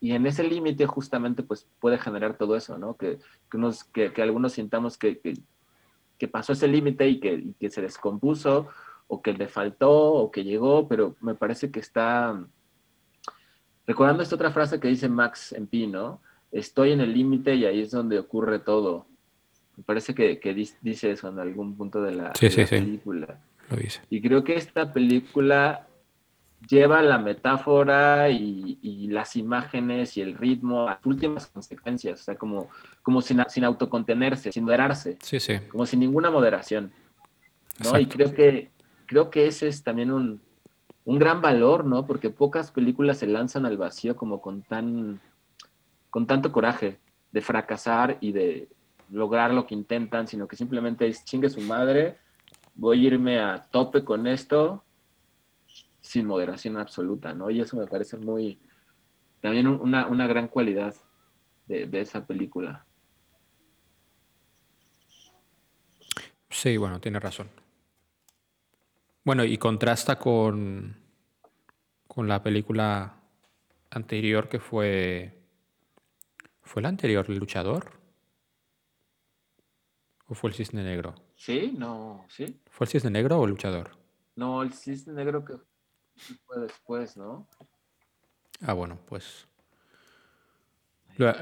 y en ese límite justamente pues puede generar todo eso, ¿no? Que, que, unos, que, que algunos sintamos que, que, pasó ese límite y y que se descompuso o que le faltó o que llegó, pero me parece que está recordando esta otra frase que dice Max en Pi, ¿no? Estoy en el límite y ahí es donde ocurre todo. Me parece que, que dice eso en algún punto de la, Sí, de sí, la sí. película. Lo dice. Y creo que esta película lleva la metáfora y, y las imágenes y el ritmo a las últimas consecuencias, o sea, como, como sin, sin autocontenerse, sin moderarse, Sí, sí. como sin ninguna moderación. ¿no? Y creo que, creo que ese es también un, un gran valor, ¿no? Porque pocas películas se lanzan al vacío como con tan con tanto coraje de fracasar y de lograr lo que intentan, sino que simplemente es chingue su madre, voy a irme a tope con esto sin moderación absoluta, ¿no? Y eso me parece muy, también un- una, una gran cualidad de, de esa película. Sí, bueno, tiene razón. Bueno, y contrasta con, con la película anterior que fue... ¿Fue la anterior, El Luchador? ¿O fue El Cisne Negro? ¿Sí? No, ¿sí? ¿Fue El Cisne Negro o El Luchador? No, el cisne negro que fue después, ¿no? Ah, bueno, pues... Lo,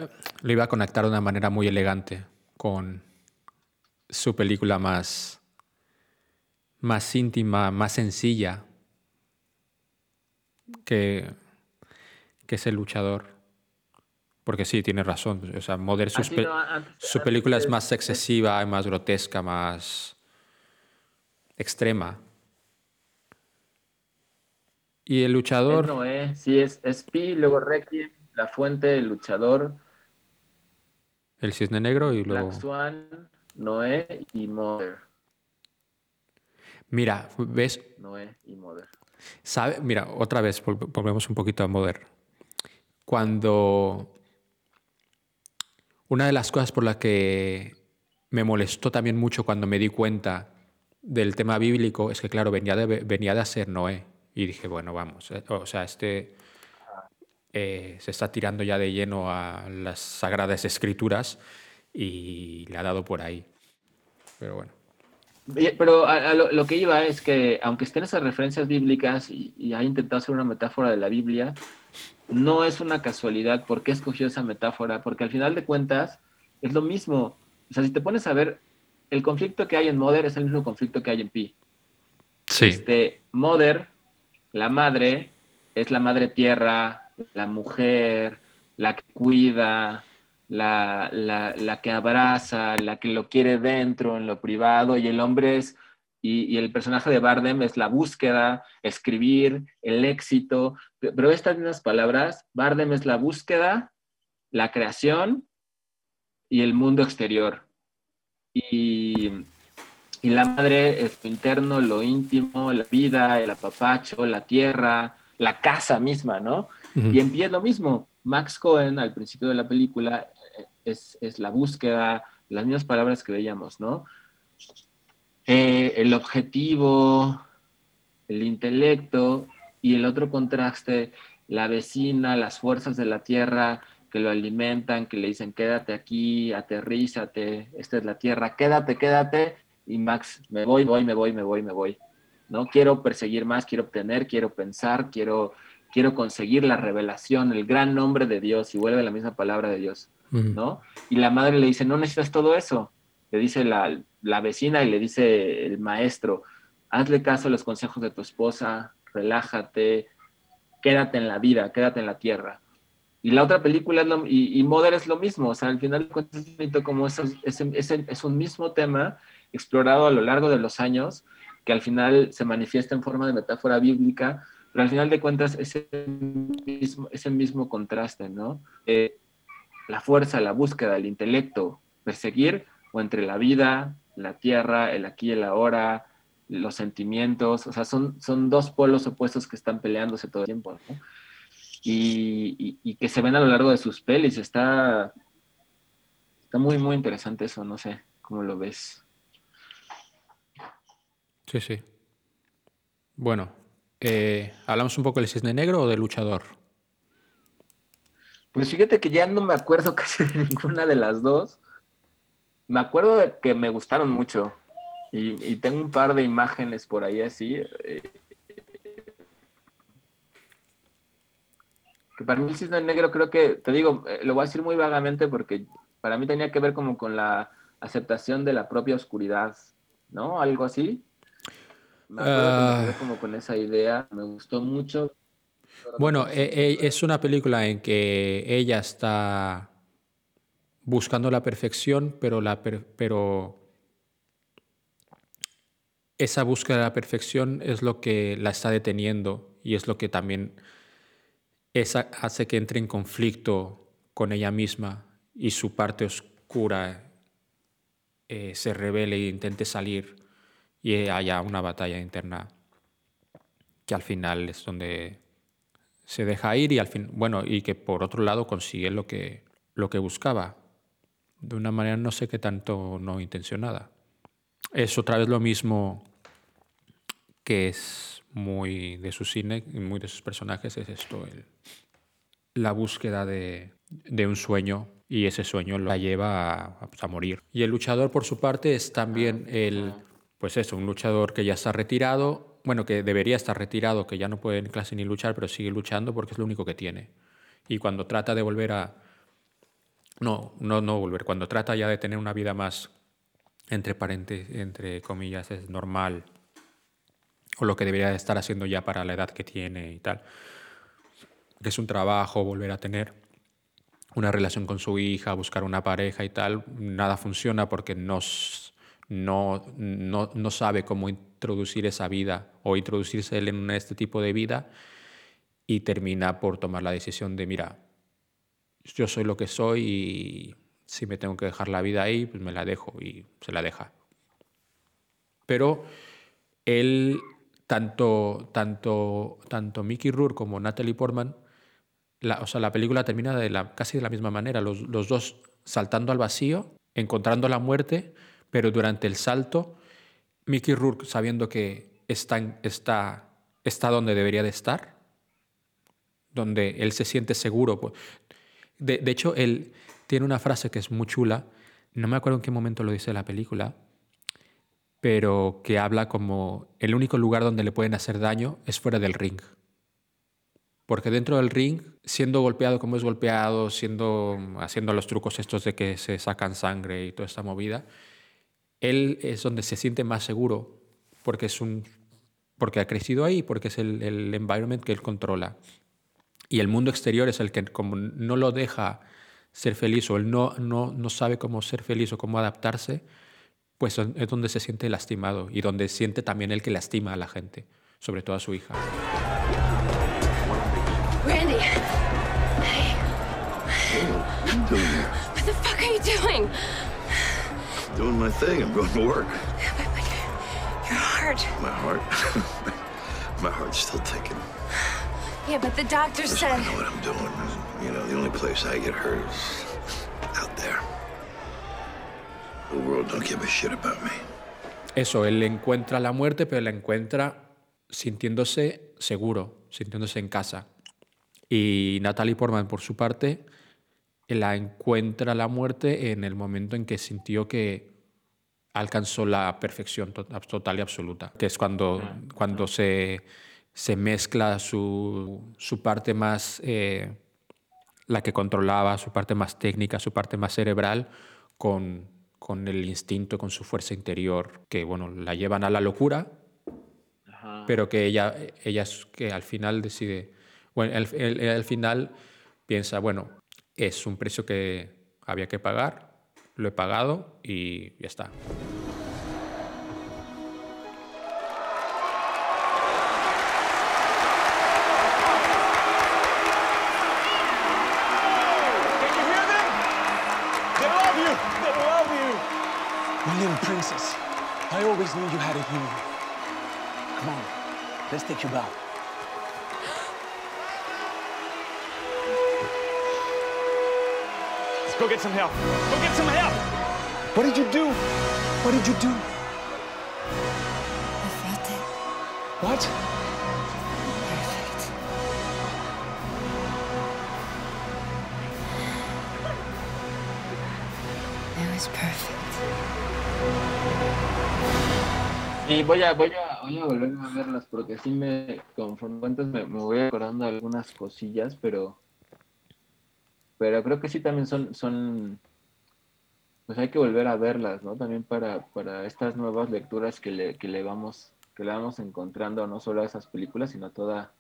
lo iba a conectar de una manera muy elegante con su película más, más íntima, más sencilla, que, que es El Luchador. Porque sí, tiene razón. O sea, sus pe- no, antes- su antes película es más excesiva, más grotesca, más extrema. Y el luchador. Es Noé, sí, es, es Pi, luego Requiem, La Fuente, el luchador, El cisne negro y luego. Black Swan, Noé y Mother. Mira, ¿ves? Noé y Mother. ¿Sabe? Mira, otra vez vol- volvemos un poquito a Mother. Cuando. Una de las cosas por las que me molestó también mucho cuando me di cuenta del tema bíblico es que, claro, venía de, venía de ser Noé. Y dije, bueno, vamos. eh, O sea, este eh, se está tirando ya de lleno a las sagradas escrituras y le ha dado por ahí. Pero bueno. Pero lo que iba es que, aunque estén esas referencias bíblicas y, y ha intentado hacer una metáfora de la Biblia, no es una casualidad por qué escogió esa metáfora, porque al final de cuentas es lo mismo. O sea, si te pones a ver, el conflicto que hay en Mother es el mismo conflicto que hay en Pi. Sí. Este, Mother, la madre, es la madre tierra, la mujer, la que cuida, la, la, la que abraza, la que lo quiere dentro, en lo privado, y el hombre es, y, y el personaje de Bardem es la búsqueda, escribir, el éxito, Pe- pero estas mismas palabras, Bardem es la búsqueda, la creación y el mundo exterior. Y, y la madre es lo interno, lo íntimo, la vida, el apapacho, la tierra, la casa misma, ¿no? Y en pie es lo mismo. Max Cohen, al principio de la película, es, es la búsqueda, las mismas palabras que veíamos, ¿no? Eh, el objetivo, el intelecto y el otro contraste, la vecina, las fuerzas de la tierra que lo alimentan, que le dicen quédate aquí, aterrízate, esta es la tierra, quédate, quédate, y Max, me voy, voy, me voy, me voy, me voy. ¿No? Quiero perseguir más, quiero obtener, quiero pensar, quiero, quiero conseguir la revelación, el gran nombre de Dios, y vuelve la misma palabra de Dios. ¿no? Y la madre le dice, no necesitas todo eso. Le dice la, la vecina y le dice el maestro, hazle caso a los consejos de tu esposa, relájate, quédate en la vida, quédate en la tierra. Y la otra película y, y Mother es lo mismo, o sea, al final es bonito como es, un mismo tema explorado a lo largo de los años, que al final se manifiesta en forma de metáfora bíblica, pero al final de cuentas es el mismo, el mismo contraste, ¿no? Eh, la fuerza, la búsqueda, el intelecto, perseguir o entre la vida, la tierra, el aquí y el ahora, los sentimientos, o sea, son, son dos polos opuestos que están peleándose todo el tiempo, ¿no? Y, y- y que se ven a lo largo de sus pelis, está, está muy, muy interesante eso, no sé cómo lo ves. Sí, sí. Bueno, eh, ¿hablamos un poco del cisne negro o del luchador? Pues fíjate que ya no me acuerdo casi de ninguna de las dos. Me acuerdo de que me gustaron mucho. Y, y tengo un par de imágenes por ahí así. eh, que para mí el cisne negro creo que, te digo, eh, lo voy a decir muy vagamente porque para mí tenía que ver como con la aceptación de la propia oscuridad, ¿no? Algo así. Me acuerdo Ah. como con esa idea, me gustó mucho. Bueno, e- e- es una película en que ella está buscando la perfección, pero, la per- esa búsqueda de la perfección es lo que la está deteniendo y es lo que también hace que entre en conflicto con ella misma y su parte oscura eh, se revele e intente salir y haya una batalla interna que al final es donde se deja ir y al fin, bueno, y que por otro lado consigue lo que, lo que buscaba, de una manera no sé qué tanto no intencionada. Es otra vez lo mismo que es muy de su cine y muy de sus personajes, es esto, el- la búsqueda de, de un sueño y ese sueño la lleva a, a morir. Y el luchador, por su parte, es también el, pues eso, un luchador que ya está retirado, bueno, que debería estar retirado, que ya no puede ni casi ni luchar, pero sigue luchando porque es lo único que tiene. Y cuando trata de volver a... No, no, volver, cuando trata ya de tener una vida más, entre paréntesis, entre comillas, es normal, o lo que debería de estar haciendo ya para la edad que tiene y tal, es un trabajo, volver a tener una relación con su hija, buscar una pareja y tal, nada funciona porque no, no, no, no sabe cómo introducir esa vida o introducirse él en este tipo de vida y termina por tomar la decisión de, mira, yo soy lo que soy y si me tengo que dejar la vida ahí, pues me la dejo y se la deja. Pero él, tanto, tanto, tanto Mickey Rourke como Natalie Portman, la, o sea, la película termina de la, casi de la misma manera, los, los dos saltando al vacío, encontrando la muerte, pero durante el salto, Mickey Rourke sabiendo que está, está, está donde debería de estar, donde él se siente seguro. De, de hecho, él tiene una frase que es muy chula, no me acuerdo en qué momento lo dice la película, pero que habla como el único lugar donde le pueden hacer daño es fuera del ring. Porque dentro del ring, siendo golpeado como es golpeado, siendo, haciendo los trucos estos de que se sacan sangre y toda esta movida, él es donde se siente más seguro, porque, es un, porque ha crecido ahí, porque es el, el environment que él controla. Y el mundo exterior es el que como no lo deja ser feliz o él no, no, no sabe cómo ser feliz o cómo adaptarse, pues es donde se siente lastimado y donde siente también el que lastima a la gente, sobre todo a su hija. Randy. Hey, What are you doing here? what the fuck are you doing? Doing my thing. I'm going to work. Your heart. My heart. my heart's still ticking. Yeah, but the doctor Listen, said. I know what I'm doing. You know, the only place I get hurt is out there. The world don't give a shit about me. Eso, él encuentra la muerte, pero la encuentra sintiéndose seguro, sintiéndose en casa. Y Natalie Portman, por su parte, la encuentra la muerte en el momento en que sintió que alcanzó la perfección to- total y absoluta, que es cuando, cuando se, se mezcla su, su parte más, eh, la que controlaba, su parte más técnica, su parte más cerebral, con, con el instinto, con su fuerza interior, que bueno, la llevan a la locura, pero que ella, ella es que al final decide, bueno, al, el- final piensa, bueno, es un precio que había que pagar, lo he pagado y ya está. I always knew you had it in you. Come on, let's take you back. Let's go get some help. Go get some help. What did you do? What did you do? I felt it. What? Perfect. It was perfect. Y voy a, voy a, voy a volver a verlas porque sí me, conforme antes me, me voy acordando de algunas cosillas, pero, pero creo que sí también son, son, pues hay que volver a verlas, ¿no? También para, para estas nuevas lecturas que le, que le vamos, que le vamos encontrando no solo a esas películas, sino a toda,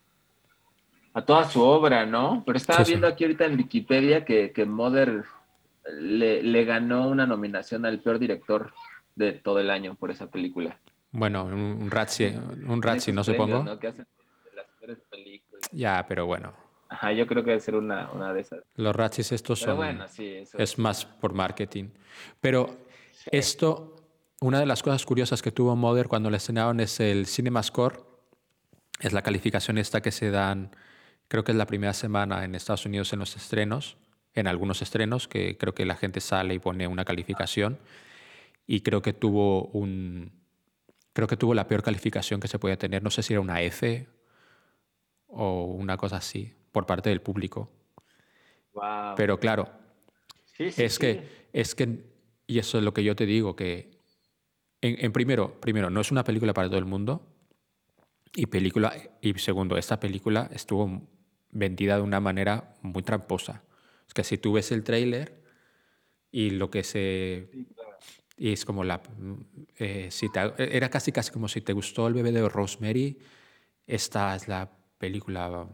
a toda su obra, ¿no? Pero estaba Sí, sí. viendo aquí ahorita en Wikipedia que, que Mother le, le ganó una nominación al peor director de todo el año por esa película. Bueno, un, Razzie, un Razzie, ¿no supongo? ¿no? Que hacen las películas. Ya, pero bueno. Ajá, yo creo que debe ser una, una de esas. Los Razzies estos Pero son... bueno, sí, eso es más por marketing. Pero esto, una de las cosas curiosas que tuvo Mother cuando le estrenaron es el CinemaScore. Es la calificación esta que se dan, creo que es la primera semana en Estados Unidos en los estrenos, en algunos estrenos, que creo que la gente sale y pone una calificación. Y creo que tuvo un... Creo que tuvo la peor calificación que se podía tener. No sé si era una F o una cosa así por parte del público. Wow. Pero claro, Sí, sí, es sí. que, es que, y eso es lo que yo te digo, que en, en primero, primero, no es una película para todo el mundo. Y película, y segundo, esta película estuvo vendida de una manera muy tramposa. Es que si tú ves el tráiler y lo que se y es como la eh, si te- era casi casi como si te gustó el bebé de Rosemary, esta es la película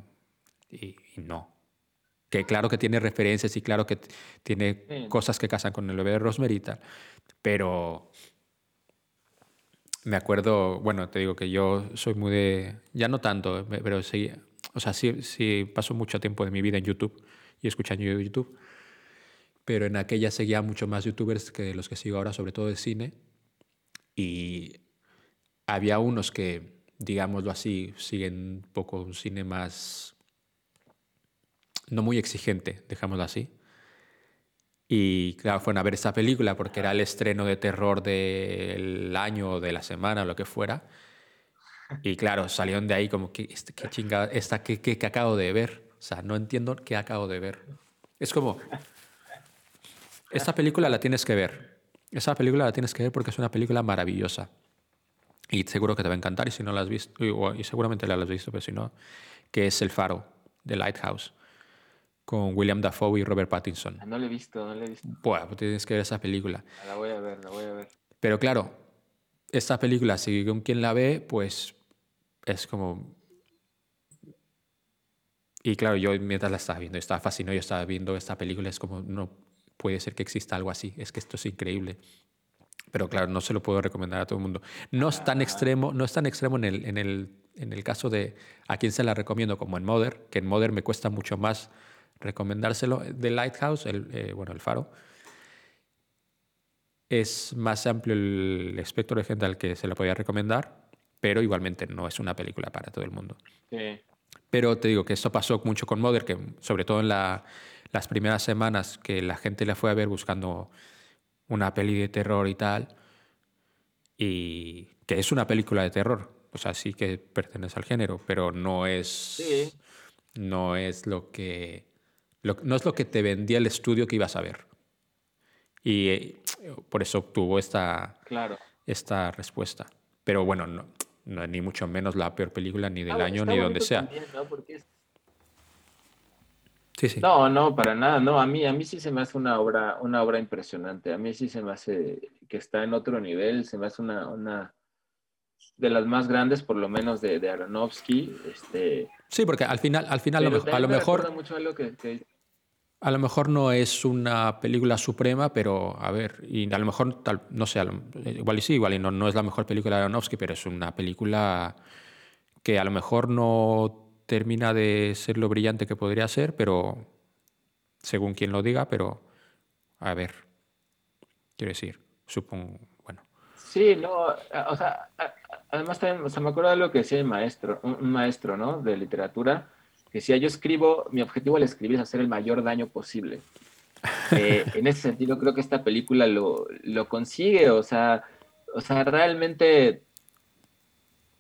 y, y no. Que claro que tiene referencias y claro que tiene Sí. cosas que casan con el bebé de Rosemary y tal, pero me acuerdo, bueno, te digo que yo soy muy de, ya no tanto, pe- pero sí, O sea, sí, sí paso mucho tiempo de mi vida en YouTube y escuchando YouTube. Pero en aquella seguía mucho más youtubers que los que sigo ahora, sobre todo de cine. Y había unos que, digámoslo así, siguen un poco un cine más. no muy exigente, dejámoslo así. Y claro, fueron a ver esta película porque era el estreno de terror del año o de la semana o lo que fuera. Y claro, salieron de ahí como, ¿qué, este, qué chingada, esta, qué, qué, qué acabo de ver? O sea, no entiendo qué acabo de ver. Es como, esta película la tienes que ver. Esta película la tienes que ver porque es una película maravillosa. Y seguro que te va a encantar. Y si no la has visto, y, y seguramente la has visto, pero si no, que es El Faro, de Lighthouse, con William Dafoe y Robert Pattinson. No la he visto, no la he visto. Bueno, pues tienes que ver esa película. La voy a ver, la voy a ver. Pero claro, esta película, si con quien la ve, pues es como. Y claro, yo mientras la estaba viendo, estaba fascinado, yo estaba viendo esta película, es como, no puede ser que exista algo así, es que esto es increíble. Pero claro, no se lo puedo recomendar a todo el mundo. No es tan extremo, no es tan extremo en el, en el, en el caso de a quién se la recomiendo como en Mother, que en Mother me cuesta mucho más recomendárselo. The Lighthouse, el, eh, bueno, el faro, es más amplio el espectro de gente al que se la podía recomendar, pero igualmente no es una película para todo el mundo. Sí. Pero te digo que esto pasó mucho con Mother, que sobre todo en la, las primeras semanas que la gente la fue a ver buscando una peli de terror y tal, y que es una película de terror, o sea, sí que pertenece al género, pero no es, Sí. no es lo que lo- no es lo que te vendía el estudio que ibas a ver. Y eh, por eso obtuvo esta, Claro. esta respuesta. Pero bueno, no, no, ni mucho menos la peor película ni del Está- año ni donde sea. también, ¿no? Porque es- Sí, sí. No, no, para nada, no, a mí, a mí sí se me hace una obra, una obra impresionante, a mí sí se me hace que está en otro nivel, se me hace una, una de las más grandes, por lo menos de, de Aronofsky, este, Sí, porque al final, al final a lo pero mejor- a lo mucho que, que- A lo mejor no es una película suprema, pero a ver, y a lo mejor, tal, no sé, igual y sí, igual y no, no es la mejor película de Aronofsky, pero es una película que a lo mejor no termina de ser lo brillante que podría ser, pero según quien lo diga, pero a ver, quiero decir, supongo, bueno. Sí, no, o sea, además también, o sea, me acuerdo de lo que decía el maestro, un, un maestro, ¿no? De literatura, que decía, yo escribo, mi objetivo al escribir es hacer el mayor daño posible. Eh, en ese sentido, creo que esta película lo, lo consigue, o sea, o sea, realmente,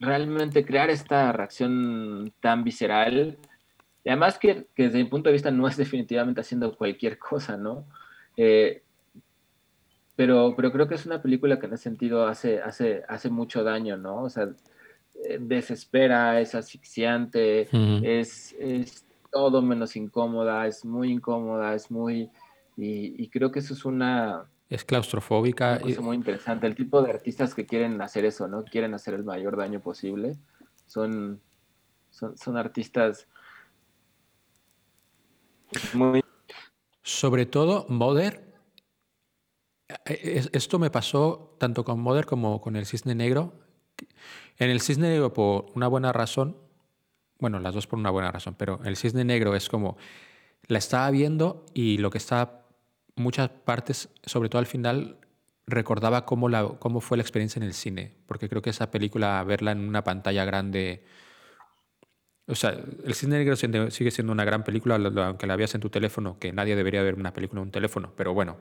realmente crear esta reacción tan visceral, y además que, que desde mi punto de vista no es definitivamente haciendo cualquier cosa, ¿no? Eh, pero, pero creo que es una película que en ese sentido hace, hace, hace mucho daño, ¿no? O sea, eh, desespera, es asfixiante, es, es todo menos incómoda, es muy incómoda, es muy... Y, y creo que eso es una, Es claustrofóbica. cosa muy interesante. El tipo de artistas que quieren hacer eso, ¿no? Quieren hacer el mayor daño posible. Son, son, son artistas muy... Sobre todo, Mother. eh, es- Esto me pasó tanto con Mother como con el Cisne Negro. En el Cisne Negro, por una buena razón, bueno, las dos por una buena razón, pero el Cisne Negro es como. La estaba viendo y lo que estaba. Muchas partes, sobre todo al final, recordaba cómo, la, cómo fue la experiencia en el cine. Porque creo que esa película, verla en una pantalla grande. O sea, El Cisne Negro sigue siendo una gran película, aunque la veas en tu teléfono, que nadie debería ver una película en un teléfono, pero bueno,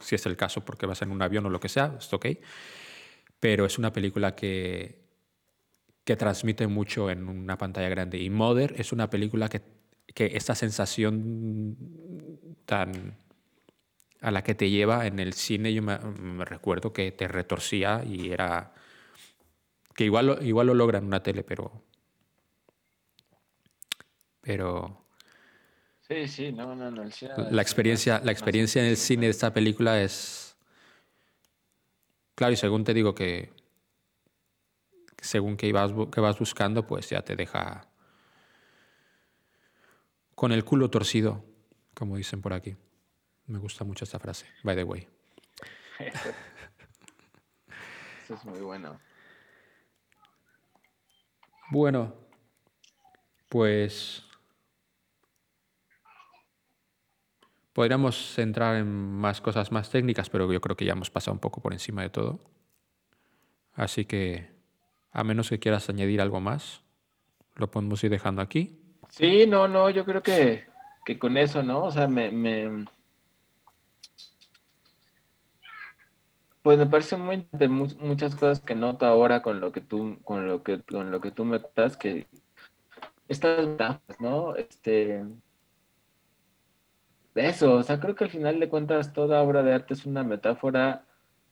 si es el caso porque vas en un avión o lo que sea, es ok. Pero es una película que, que transmite mucho en una pantalla grande. Y Mother es una película que, que esta sensación tan a la que te lleva en el cine, yo me, recuerdo que te retorcía y era que igual, lo- igual lo logra en una tele, pero. Pero Sí, sí, no, no, no. el cine- la experiencia, la experiencia en el cine de esta película es. Claro, y según te digo que. Según que, ibas, que vas buscando, pues ya te deja. Con el culo torcido, como dicen por aquí. Me gusta mucho esta frase, by the way. Eso es muy bueno. Bueno, pues podríamos entrar en más cosas más técnicas, pero yo creo que ya hemos pasado un poco por encima de todo. Así que, a menos que quieras añadir algo más, lo podemos ir dejando aquí. Sí, no, no, yo creo que, que con eso, ¿no? O sea, me, me, Pues me parece muy de muchas cosas que noto ahora con lo que tú, con lo que, con lo que tú me das, que estas metáforas, ¿no? Este, eso, o sea, creo que al final de cuentas toda obra de arte es una metáfora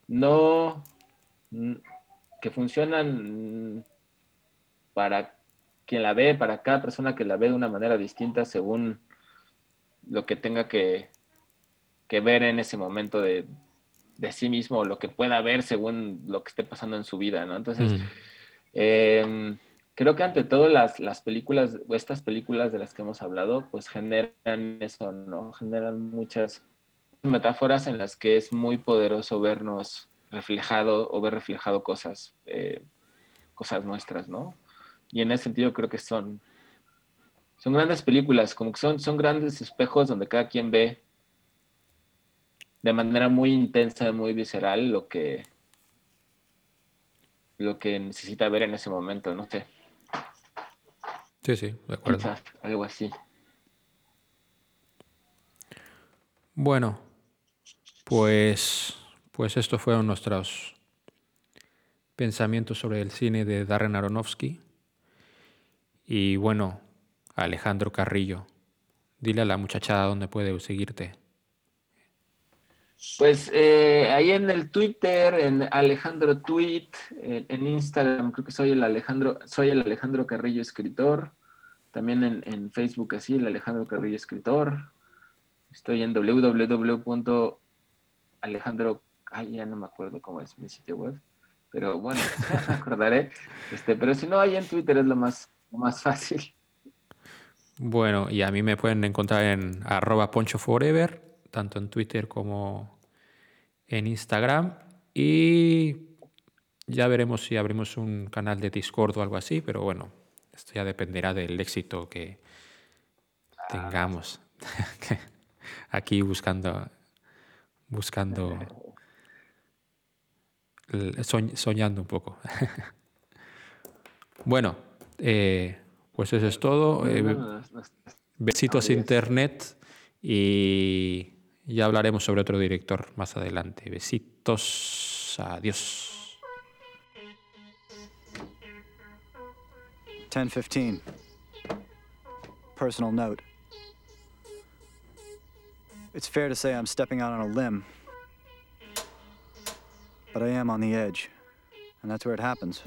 no que funciona para quien la ve, para cada persona que la ve de una manera distinta según lo que tenga que, que ver en ese momento de, de sí mismo o lo que pueda ver según lo que esté pasando en su vida, ¿no? Entonces, Mm. em, creo que ante todo las, las películas, o estas películas de las que hemos hablado, pues generan eso, ¿no? Generan muchas metáforas en las que es muy poderoso vernos reflejado o ver reflejado cosas, eh, cosas nuestras, ¿no? Y en ese sentido creo que son, son grandes películas, como que son, son grandes espejos donde cada quien ve de manera muy intensa, muy visceral, lo que, lo que necesita ver en ese momento, no sé. Sí, sí, de acuerdo. Quizás, algo así. Bueno, pues, pues estos fueron nuestros pensamientos sobre el cine de Darren Aronofsky. Y bueno, Alejandro Carrillo, dile a la muchachada dónde puede seguirte. Pues eh, ahí en el Twitter, en Alejandro Tweet, en, en, Instagram, creo que soy el Alejandro, soy el Alejandro Carrillo escritor. También en, en Facebook así, el Alejandro Carrillo escritor. Estoy en www.alejandro, ay, ya no me acuerdo cómo es mi sitio web, pero bueno, me acordaré. Este, pero si no, ahí en Twitter es lo más, lo más fácil. Bueno, y a mí me pueden encontrar en arroba ponchoforever, tanto en Twitter como en Instagram. Y ya veremos si abrimos un canal de Discord o algo así, pero bueno, esto ya dependerá del éxito que tengamos aquí buscando, buscando, soñando un poco. bueno, eh, pues eso es todo. Eh, besitos internet y ya hablaremos sobre otro director más adelante. Besitos. Adiós. 1015. Personal note. It's fair to say I'm stepping out on a limb, but I am on the edge, and that's where it happens.